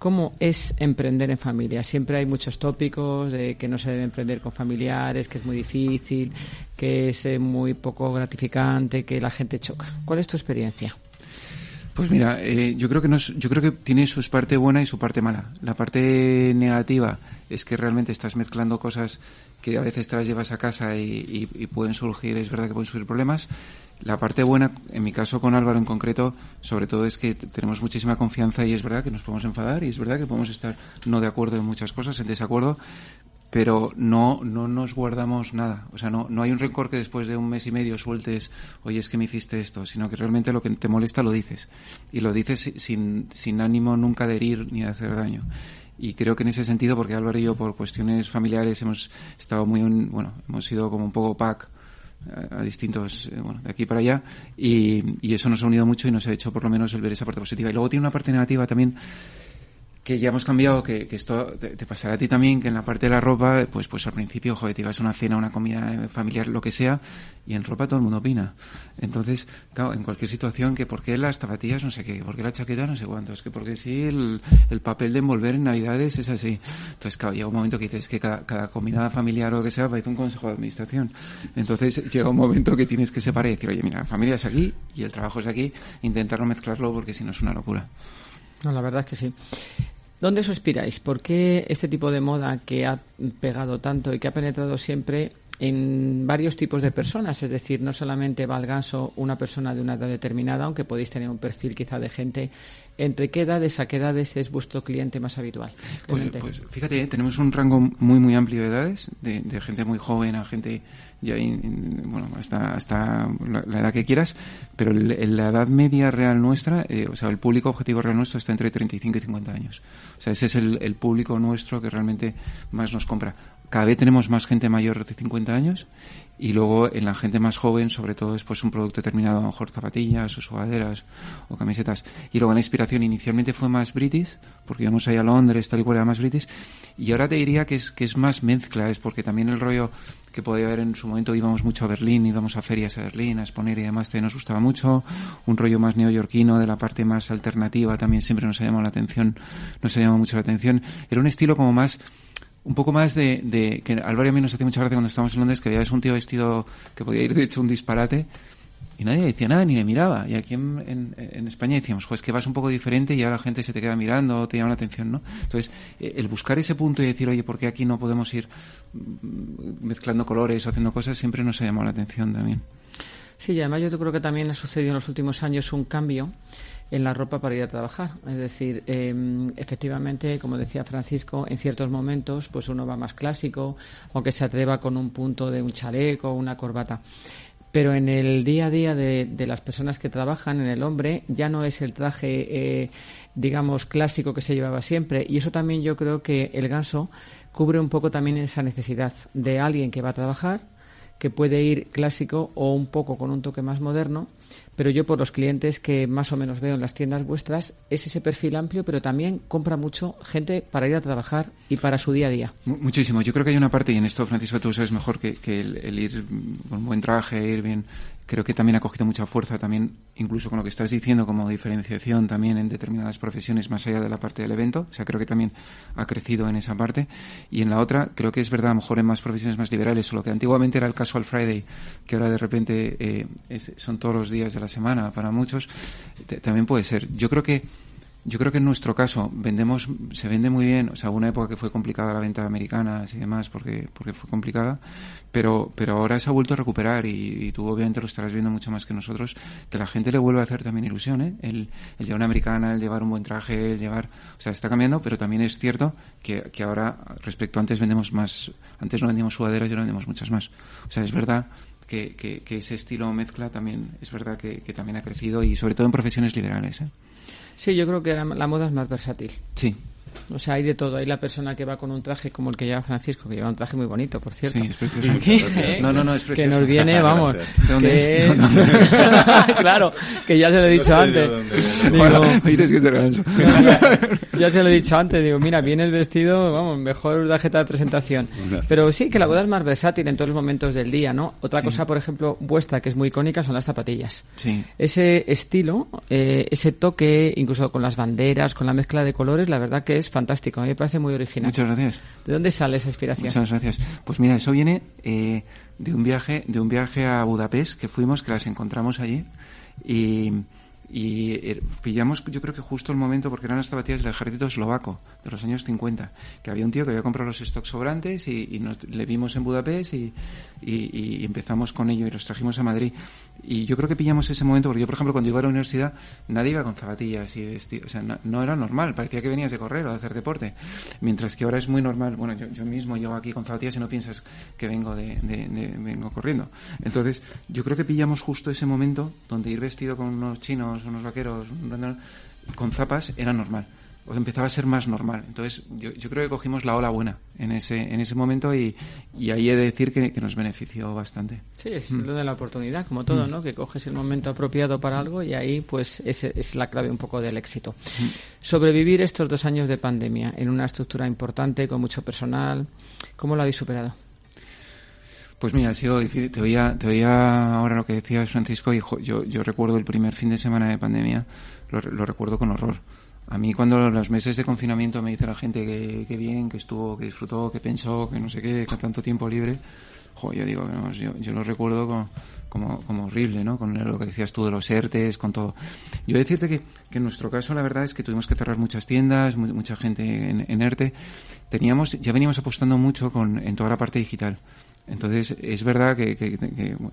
¿Cómo es emprender en familia? Siempre hay muchos tópicos de que no se debe emprender con familiares, que es muy difícil, que es eh, muy poco gratificante, que la gente choca. ¿Cuál es tu experiencia? Pues mira, eh, yo creo que no yo creo que tiene su parte buena y su parte mala. La parte negativa es que realmente estás mezclando cosas que a veces te las llevas a casa y, y- y pueden surgir, es verdad que pueden surgir problemas. La parte buena, en mi caso con Álvaro en concreto, sobre todo es que tenemos muchísima confianza y es verdad que nos podemos enfadar y es verdad que podemos estar no de acuerdo en muchas cosas, en desacuerdo, pero no, no nos guardamos nada. O sea, no, no hay un rencor que después de un mes y medio sueltes, oye, es que me hiciste esto, sino que realmente lo que te molesta lo dices. Y lo dices si- sin, sin ánimo nunca de herir ni de hacer daño. Y creo que en ese sentido, porque Álvaro y yo, por cuestiones familiares, hemos estado muy, un- bueno, hemos sido como un poco pack a, a distintos, eh, bueno, de aquí para allá, y, y eso nos ha unido mucho y nos ha hecho por lo menos el ver esa parte positiva. Y luego tiene una parte negativa también, que ya hemos cambiado, que, esto te, pasará a ti también, que en la parte de la ropa, pues pues al principio, joder, te ibas a una cena, una comida familiar, lo que sea, y en ropa todo el mundo opina. Entonces, claro, en cualquier situación, que por qué las zapatillas no sé qué, por qué la chaqueta no sé cuántos, que porque sí el, el papel de envolver en Navidades es así. Entonces, claro, llega un momento que dices que cada, cada comida familiar o lo que sea parece un consejo de administración. Entonces, llega un momento que tienes que separar y decir, oye, mira, la familia es aquí y el trabajo es aquí, intentar no mezclarlo porque si no es una locura. No, la verdad es que sí. ¿Dónde os inspiráis? ¿Por qué este tipo de moda que ha pegado tanto y que ha penetrado siempre en varios tipos de personas? Es decir, no solamente va al ganso una persona de una edad determinada, aunque podéis tener un perfil quizá de gente. ¿Entre qué edades a qué edades es vuestro cliente más habitual? Pues, pues fíjate, ¿eh? tenemos un rango muy muy amplio de edades, de, de gente muy joven a gente in- in- bueno, hasta, hasta la, edad que quieras, pero el- la edad media real nuestra, eh, o sea, el público objetivo real nuestro está entre 35 y 50 años. Sea, ese es el, el público nuestro que realmente más nos compra. Cada vez tenemos más gente mayor de 50 años y luego en la gente más joven, sobre todo, es pues un producto terminado, a lo mejor zapatillas o sudaderas o camisetas. Y luego la inspiración inicialmente fue más british, porque íbamos ahí a Londres, tal y cual era más british. Y ahora te diría que es, que es más mezcla, es porque también el rollo que podía haber en su momento, íbamos mucho a Berlín, íbamos a ferias a Berlín a exponer y además te nos gustaba mucho. Un rollo más neoyorquino de la parte más alternativa también siempre nos ha llamado la atención, nos ha mucho la atención. Era un estilo como más un poco más de, de que Álvaro y a mí nos hacía mucha gracia cuando estábamos en Londres que veías un tío vestido que podía ir de hecho un disparate y nadie decía nada ni le miraba y aquí en, en, en España decíamos pues que vas un poco diferente y ahora la gente se te queda mirando te llama la atención ¿no? entonces eh, el buscar ese punto y decir oye ¿por qué aquí no podemos ir mm, mezclando colores o haciendo cosas siempre nos ha llamado la atención también Sí, y además yo creo que también ha sucedido en los últimos años un cambio en la ropa para ir a trabajar. Es decir, eh, efectivamente, como decía Francisco, en ciertos momentos pues uno va más clásico, aunque se atreva con un punto de un chaleco o una corbata. Pero en el día a día de, de las personas que trabajan, en el hombre, ya no es el traje, eh, digamos, clásico que se llevaba siempre. Y eso también yo creo que el ganso cubre un poco también esa necesidad de alguien que va a trabajar, que puede ir clásico o un poco con un toque más moderno, pero yo por los clientes que más o menos veo en las tiendas vuestras es ese perfil amplio, pero también compra mucho gente para ir a trabajar y para su día a día. Mu- Muchísimo. Yo creo que hay una parte, y en esto, Francisco, tú sabes mejor que, que el, el ir con buen traje, ir bien, creo que también ha cogido mucha fuerza, también incluso con lo que estás diciendo como diferenciación también en determinadas profesiones más allá de la parte del evento. O sea, creo que también ha crecido en esa parte. Y en la otra, creo que es verdad, a lo mejor en más profesiones más liberales, o lo que antiguamente era el casual Friday, que ahora de repente eh, son todos los días de la semana para muchos, también puede ser. Yo creo que yo creo que en nuestro caso vendemos, se vende muy bien, o sea, una época que fue complicada la venta de americanas y demás porque, porque fue complicada, pero, pero ahora se ha vuelto a recuperar y, y tú obviamente lo estarás viendo mucho más que nosotros, que la gente le vuelve a hacer también ilusión, ¿eh? El, el llevar una americana, el llevar un buen traje, el llevar, o sea, está cambiando, pero también es cierto que, que ahora respecto a antes vendemos más, antes no vendíamos sudaderas y ahora vendemos muchas más. O sea, es verdad que, que, ese estilo mezcla también es verdad que, que, también ha crecido y sobre todo en profesiones liberales. ¿eh? Sí, yo creo que la moda es más versátil. Sí. O sea, hay de todo. Hay la persona que va con un traje como el que lleva Francisco, que lleva un traje muy bonito, por cierto. Sí, es precioso. no, no, no, es precioso. Que nos viene, vamos. ¿De dónde es? claro, que ya se lo he dicho antes. Digo, ya se lo he dicho antes. Digo, mira, viene el vestido, vamos, mejor tarjeta de presentación. Pero sí, que la boda es más versátil en todos los momentos del día, ¿no? Otra cosa, por ejemplo, vuestra, que es muy icónica, son las zapatillas. Sí. Ese estilo, eh, ese toque, incluso con las banderas, con la mezcla de colores, la verdad que es fantástico. A mí me parece muy original. Muchas gracias. ¿De dónde sale esa inspiración? Muchas gracias. Pues mira, eso viene eh, de un viaje, de un viaje a Budapest que fuimos, que las encontramos allí y y eh, pillamos yo creo que justo el momento porque eran las zapatillas del ejército eslovaco de los años 50 que había un tío que había comprado los stocks sobrantes y, nos, le vimos en Budapest y, y, empezamos con ello y los trajimos a Madrid. Y yo creo que pillamos ese momento porque yo por ejemplo cuando iba a la universidad nadie iba con zapatillas y vestido o sea no, era normal parecía que venías de correr o de hacer deporte. Mientras que ahora es muy normal bueno yo, yo mismo llevo aquí con zapatillas y no piensas que vengo de, de, vengo corriendo. Entonces yo creo que pillamos justo ese momento donde ir vestido con unos chinos unos vaqueros con zapas, era normal. O empezaba a ser más normal. Entonces, yo, creo que cogimos la ola buena en ese, en ese momento y, ahí he de decir que, nos benefició bastante. Sí, es lo de la oportunidad, como todo, mm. ¿no? Que coges el momento apropiado para algo y ahí, pues, ese es la clave un poco del éxito. Mm. Sobrevivir estos dos años de pandemia en una estructura importante, con mucho personal, ¿cómo lo habéis superado? Pues mira, ha sido Te oía, te oía ahora lo que decías, Francisco, y yo, yo recuerdo el primer fin de semana de pandemia, lo, recuerdo con horror. A mí cuando los meses de confinamiento me dice la gente que, bien, que estuvo, que disfrutó, que pensó, que no sé qué, con tanto tiempo libre, yo digo, yo, yo lo recuerdo como, como, horrible, ¿no? Con lo que decías tú de los ERTES, con todo. Yo decirte que, que en nuestro caso la verdad es que tuvimos que cerrar muchas tiendas, mucha gente en, en ERTE. Teníamos, ya veníamos apostando mucho con, en toda la parte digital. Entonces, es verdad que,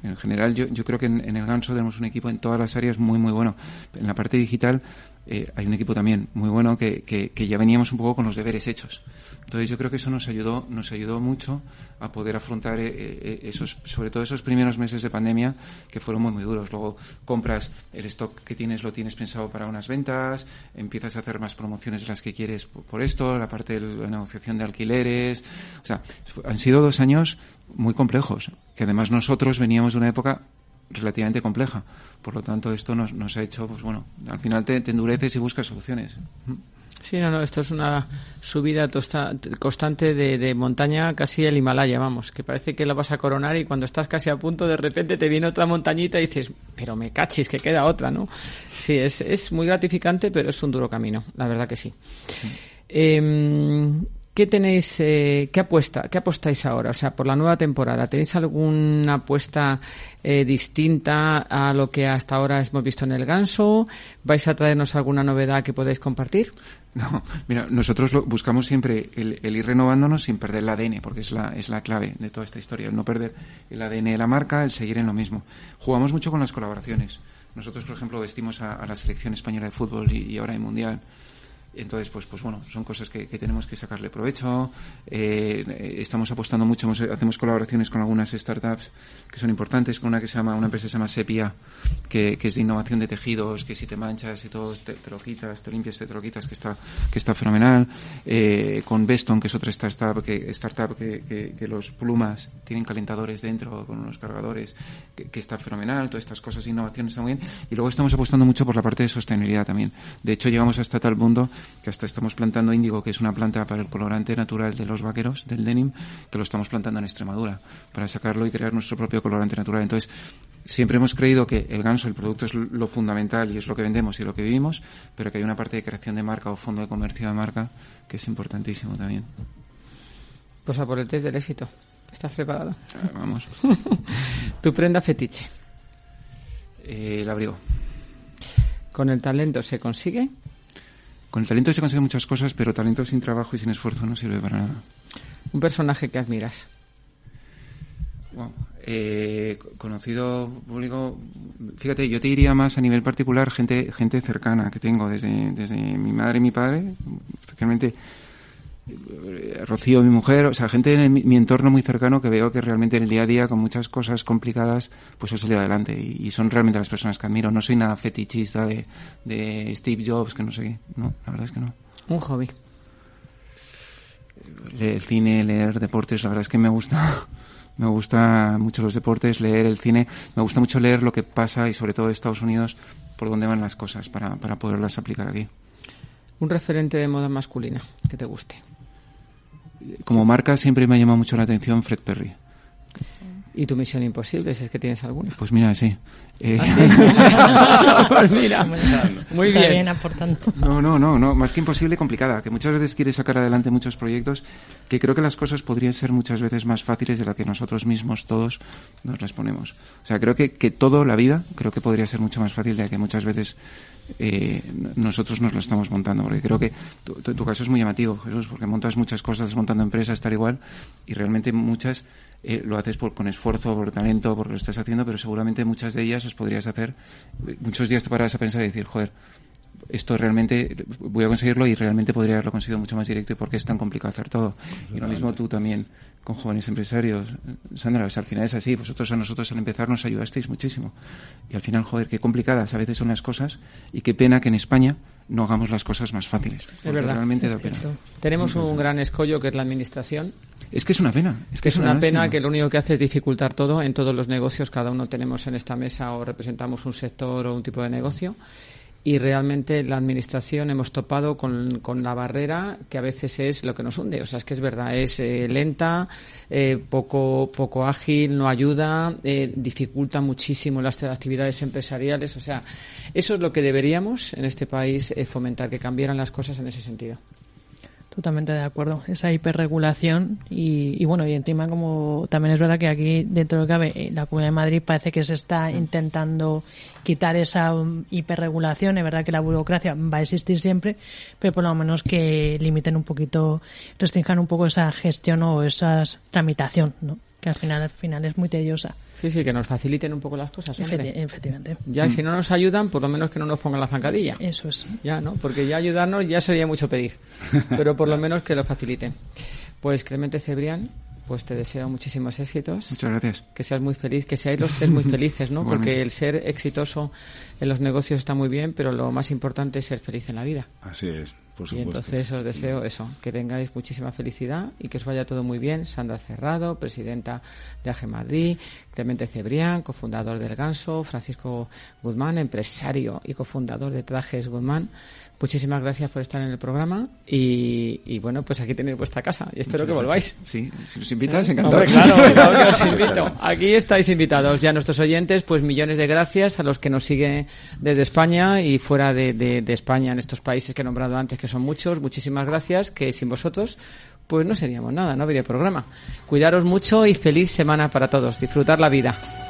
en general yo, yo creo que en, el Ganso tenemos un equipo en todas las áreas muy, muy bueno. En la parte digital eh, hay un equipo también muy bueno que, ya veníamos un poco con los deberes hechos. Entonces, yo creo que eso nos ayudó, nos ayudó mucho a poder afrontar eh, eh, esos, sobre todo esos primeros meses de pandemia que fueron muy, muy duros. Luego compras el stock que tienes, lo tienes pensado para unas ventas, empiezas a hacer más promociones de las que quieres por, esto, la parte de la negociación de alquileres. O sea, han sido dos años muy complejos, que además nosotros veníamos de una época relativamente compleja. Por lo tanto, esto nos, nos ha hecho, pues bueno, al final te, endureces y buscas soluciones. Sí, no, no, esto es una subida constante de, de, montaña, casi el Himalaya, vamos, que parece que la vas a coronar y cuando estás casi a punto, de repente te viene otra montañita y dices, pero me cachis, que queda otra, ¿no? Sí, es, es muy gratificante, pero es un duro camino, la verdad que sí. Em, ¿Qué tenéis, eh, qué apuesta, qué apostáis ahora? O sea, por la nueva temporada, ¿tenéis alguna apuesta eh, distinta a lo que hasta ahora hemos visto en el Ganso? ¿Vais a traernos alguna novedad que podáis compartir? No, mira, nosotros lo, buscamos siempre el, ir renovándonos sin perder el ADN, porque es la, es la clave de toda esta historia, el no perder el ADN de la marca, el seguir en lo mismo. Jugamos mucho con las colaboraciones. Nosotros, por ejemplo, vestimos a, la selección española de fútbol y, y ahora en mundial. Entonces, pues, pues bueno, son cosas que, tenemos que sacarle provecho. Eh, estamos apostando mucho, hacemos colaboraciones con algunas startups que son importantes, con una que se llama, una empresa que se llama Sepia, que, es de innovación de tejidos, que si te manchas y todo, te, lo quitas, te limpias, te lo quitas, que está, que está fenomenal. Eh, con Beston, que es otra startup, que, startup que, que, los plumas tienen calentadores dentro con unos cargadores, que, está fenomenal. Todas estas cosas muy bien. Y luego estamos apostando mucho por la parte de sostenibilidad también. De hecho, llegamos hasta tal punto que hasta estamos plantando índigo, que es una planta para el colorante natural de los vaqueros, del denim, que lo estamos plantando en Extremadura, para sacarlo y crear nuestro propio colorante natural. Entonces, siempre hemos creído que el ganso, el producto es lo fundamental y es lo que vendemos y lo que vivimos, pero que hay una parte de creación de marca o fondo de comercio de marca que es importantísimo también. Pues a por el test del éxito. ¿Estás preparado? Ah, vamos. ¿Tu prenda fetiche? Eh, el abrigo. ¿Con el talento se consigue? Con el talento se consiguen muchas cosas, pero talento sin trabajo y sin esfuerzo no sirve para nada. Un personaje que admiras. Eh, conocido público, fíjate, yo te diría más a nivel particular gente gente cercana que tengo desde, desde mi madre y mi padre, especialmente Rocío, mi mujer, o sea, gente en mi, mi, entorno muy cercano que veo que realmente en el día a día, con muchas cosas complicadas, pues he salido adelante. Y, y son realmente las personas que admiro. No soy nada fetichista de, de Steve Jobs, que no sé qué. No, la verdad es que no. Un hobby. Leer cine, leer deportes, la verdad es que me gusta. Me gusta mucho los deportes, leer el cine. Me gusta mucho leer lo que pasa y sobre todo de Estados Unidos, por dónde van las cosas para, para poderlas aplicar aquí. Un referente de moda masculina que te guste. Como marca siempre me ha llamado mucho la atención Fred Perry. ¿Y tu misión imposible, si es que tienes alguna? Pues mira, sí. Eh... pues mira, muy bien. bien aportando. No, no, no, no, más que imposible, complicada. Que muchas veces quieres sacar adelante muchos proyectos que creo que las cosas podrían ser muchas veces más fáciles de las que nosotros mismos todos nos las ponemos. O sea, creo que, que todo, la vida, creo que podría ser mucho más fácil de la que muchas veces eh, nosotros nos lo estamos montando. Porque creo que tu, tu, tu, caso es muy llamativo, Jesús, porque montas muchas cosas, montando empresas, tal igual, y realmente muchas eh, lo haces por, con esfuerzo, por talento, porque lo estás haciendo, pero seguramente muchas de ellas os podrías hacer. Muchos días te paras a pensar y decir, joder, esto realmente voy a conseguirlo y realmente podría haberlo conseguido mucho más directo y por qué es tan complicado hacer todo. Y lo mismo tú también con jóvenes empresarios. Sandra, al final es así. Vosotros a nosotros al empezar nos ayudasteis muchísimo. Y al final, joder, qué complicadas a veces son las cosas y qué pena que en España no hagamos las cosas más fáciles. Es verdad. Realmente da pena. Tenemos un gran escollo que es la administración. Es que es una pena. Es que es, es una, una pena que lo único que hace es dificultar todo en todos los negocios. Cada uno tenemos en esta mesa o representamos un sector o un tipo de negocio y realmente la administración hemos topado con, con, la barrera que a veces es lo que nos hunde. O sea, es que es verdad, es eh, lenta, eh, poco, poco ágil, no ayuda, eh, dificulta muchísimo las actividades empresariales. O sea, eso es lo que deberíamos en este país fomentar, que cambiaran las cosas en ese sentido. Totalmente de acuerdo. Esa hiperregulación y, y, bueno, y encima como también es verdad que aquí dentro de cabe la Comunidad de Madrid parece que se está intentando quitar esa hiperregulación. Es verdad que la burocracia va a existir siempre, pero por lo menos que limiten un poquito, restrinjan un poco esa gestión o esa tramitación, ¿no? Que al final, al final es muy tediosa. Sí, sí, que nos faciliten un poco las cosas. Efecti efectivamente. Ya, mm. si no nos ayudan, por lo menos que no nos pongan la zancadilla. Eso es. Ya, ¿no? Porque ya ayudarnos ya sería mucho pedir. Pero por lo menos que lo faciliten. Pues Clemente Cebrián, pues te deseo muchísimos éxitos. Muchas gracias. Que seas muy feliz, que seáis los tres muy felices, ¿no? Porque el ser exitoso en los negocios está muy bien, pero lo más importante es ser feliz en la vida. Así es. Por y entonces os deseo eso, que tengáis muchísima felicidad y que os vaya todo muy bien. Sandra Cerrado, presidenta de AG Madrid, Clemente Cebrián, cofundador del Ganso, Francisco Guzmán, empresario y cofundador de Trajes Guzmán. Muchísimas gracias por estar en el programa y, y bueno, pues aquí tenéis vuestra casa y espero Muchas que volváis. Sí, si os invitas, encantado. Hombre, claro, claro que os invito. Aquí estáis invitados ya nuestros oyentes, pues millones de gracias a los que nos siguen desde España y fuera de, de, de España en estos países que he nombrado antes, que son muchos. Muchísimas gracias, que sin vosotros pues no seríamos nada, no habría programa. Cuidaros mucho y feliz semana para todos. Disfrutar la vida.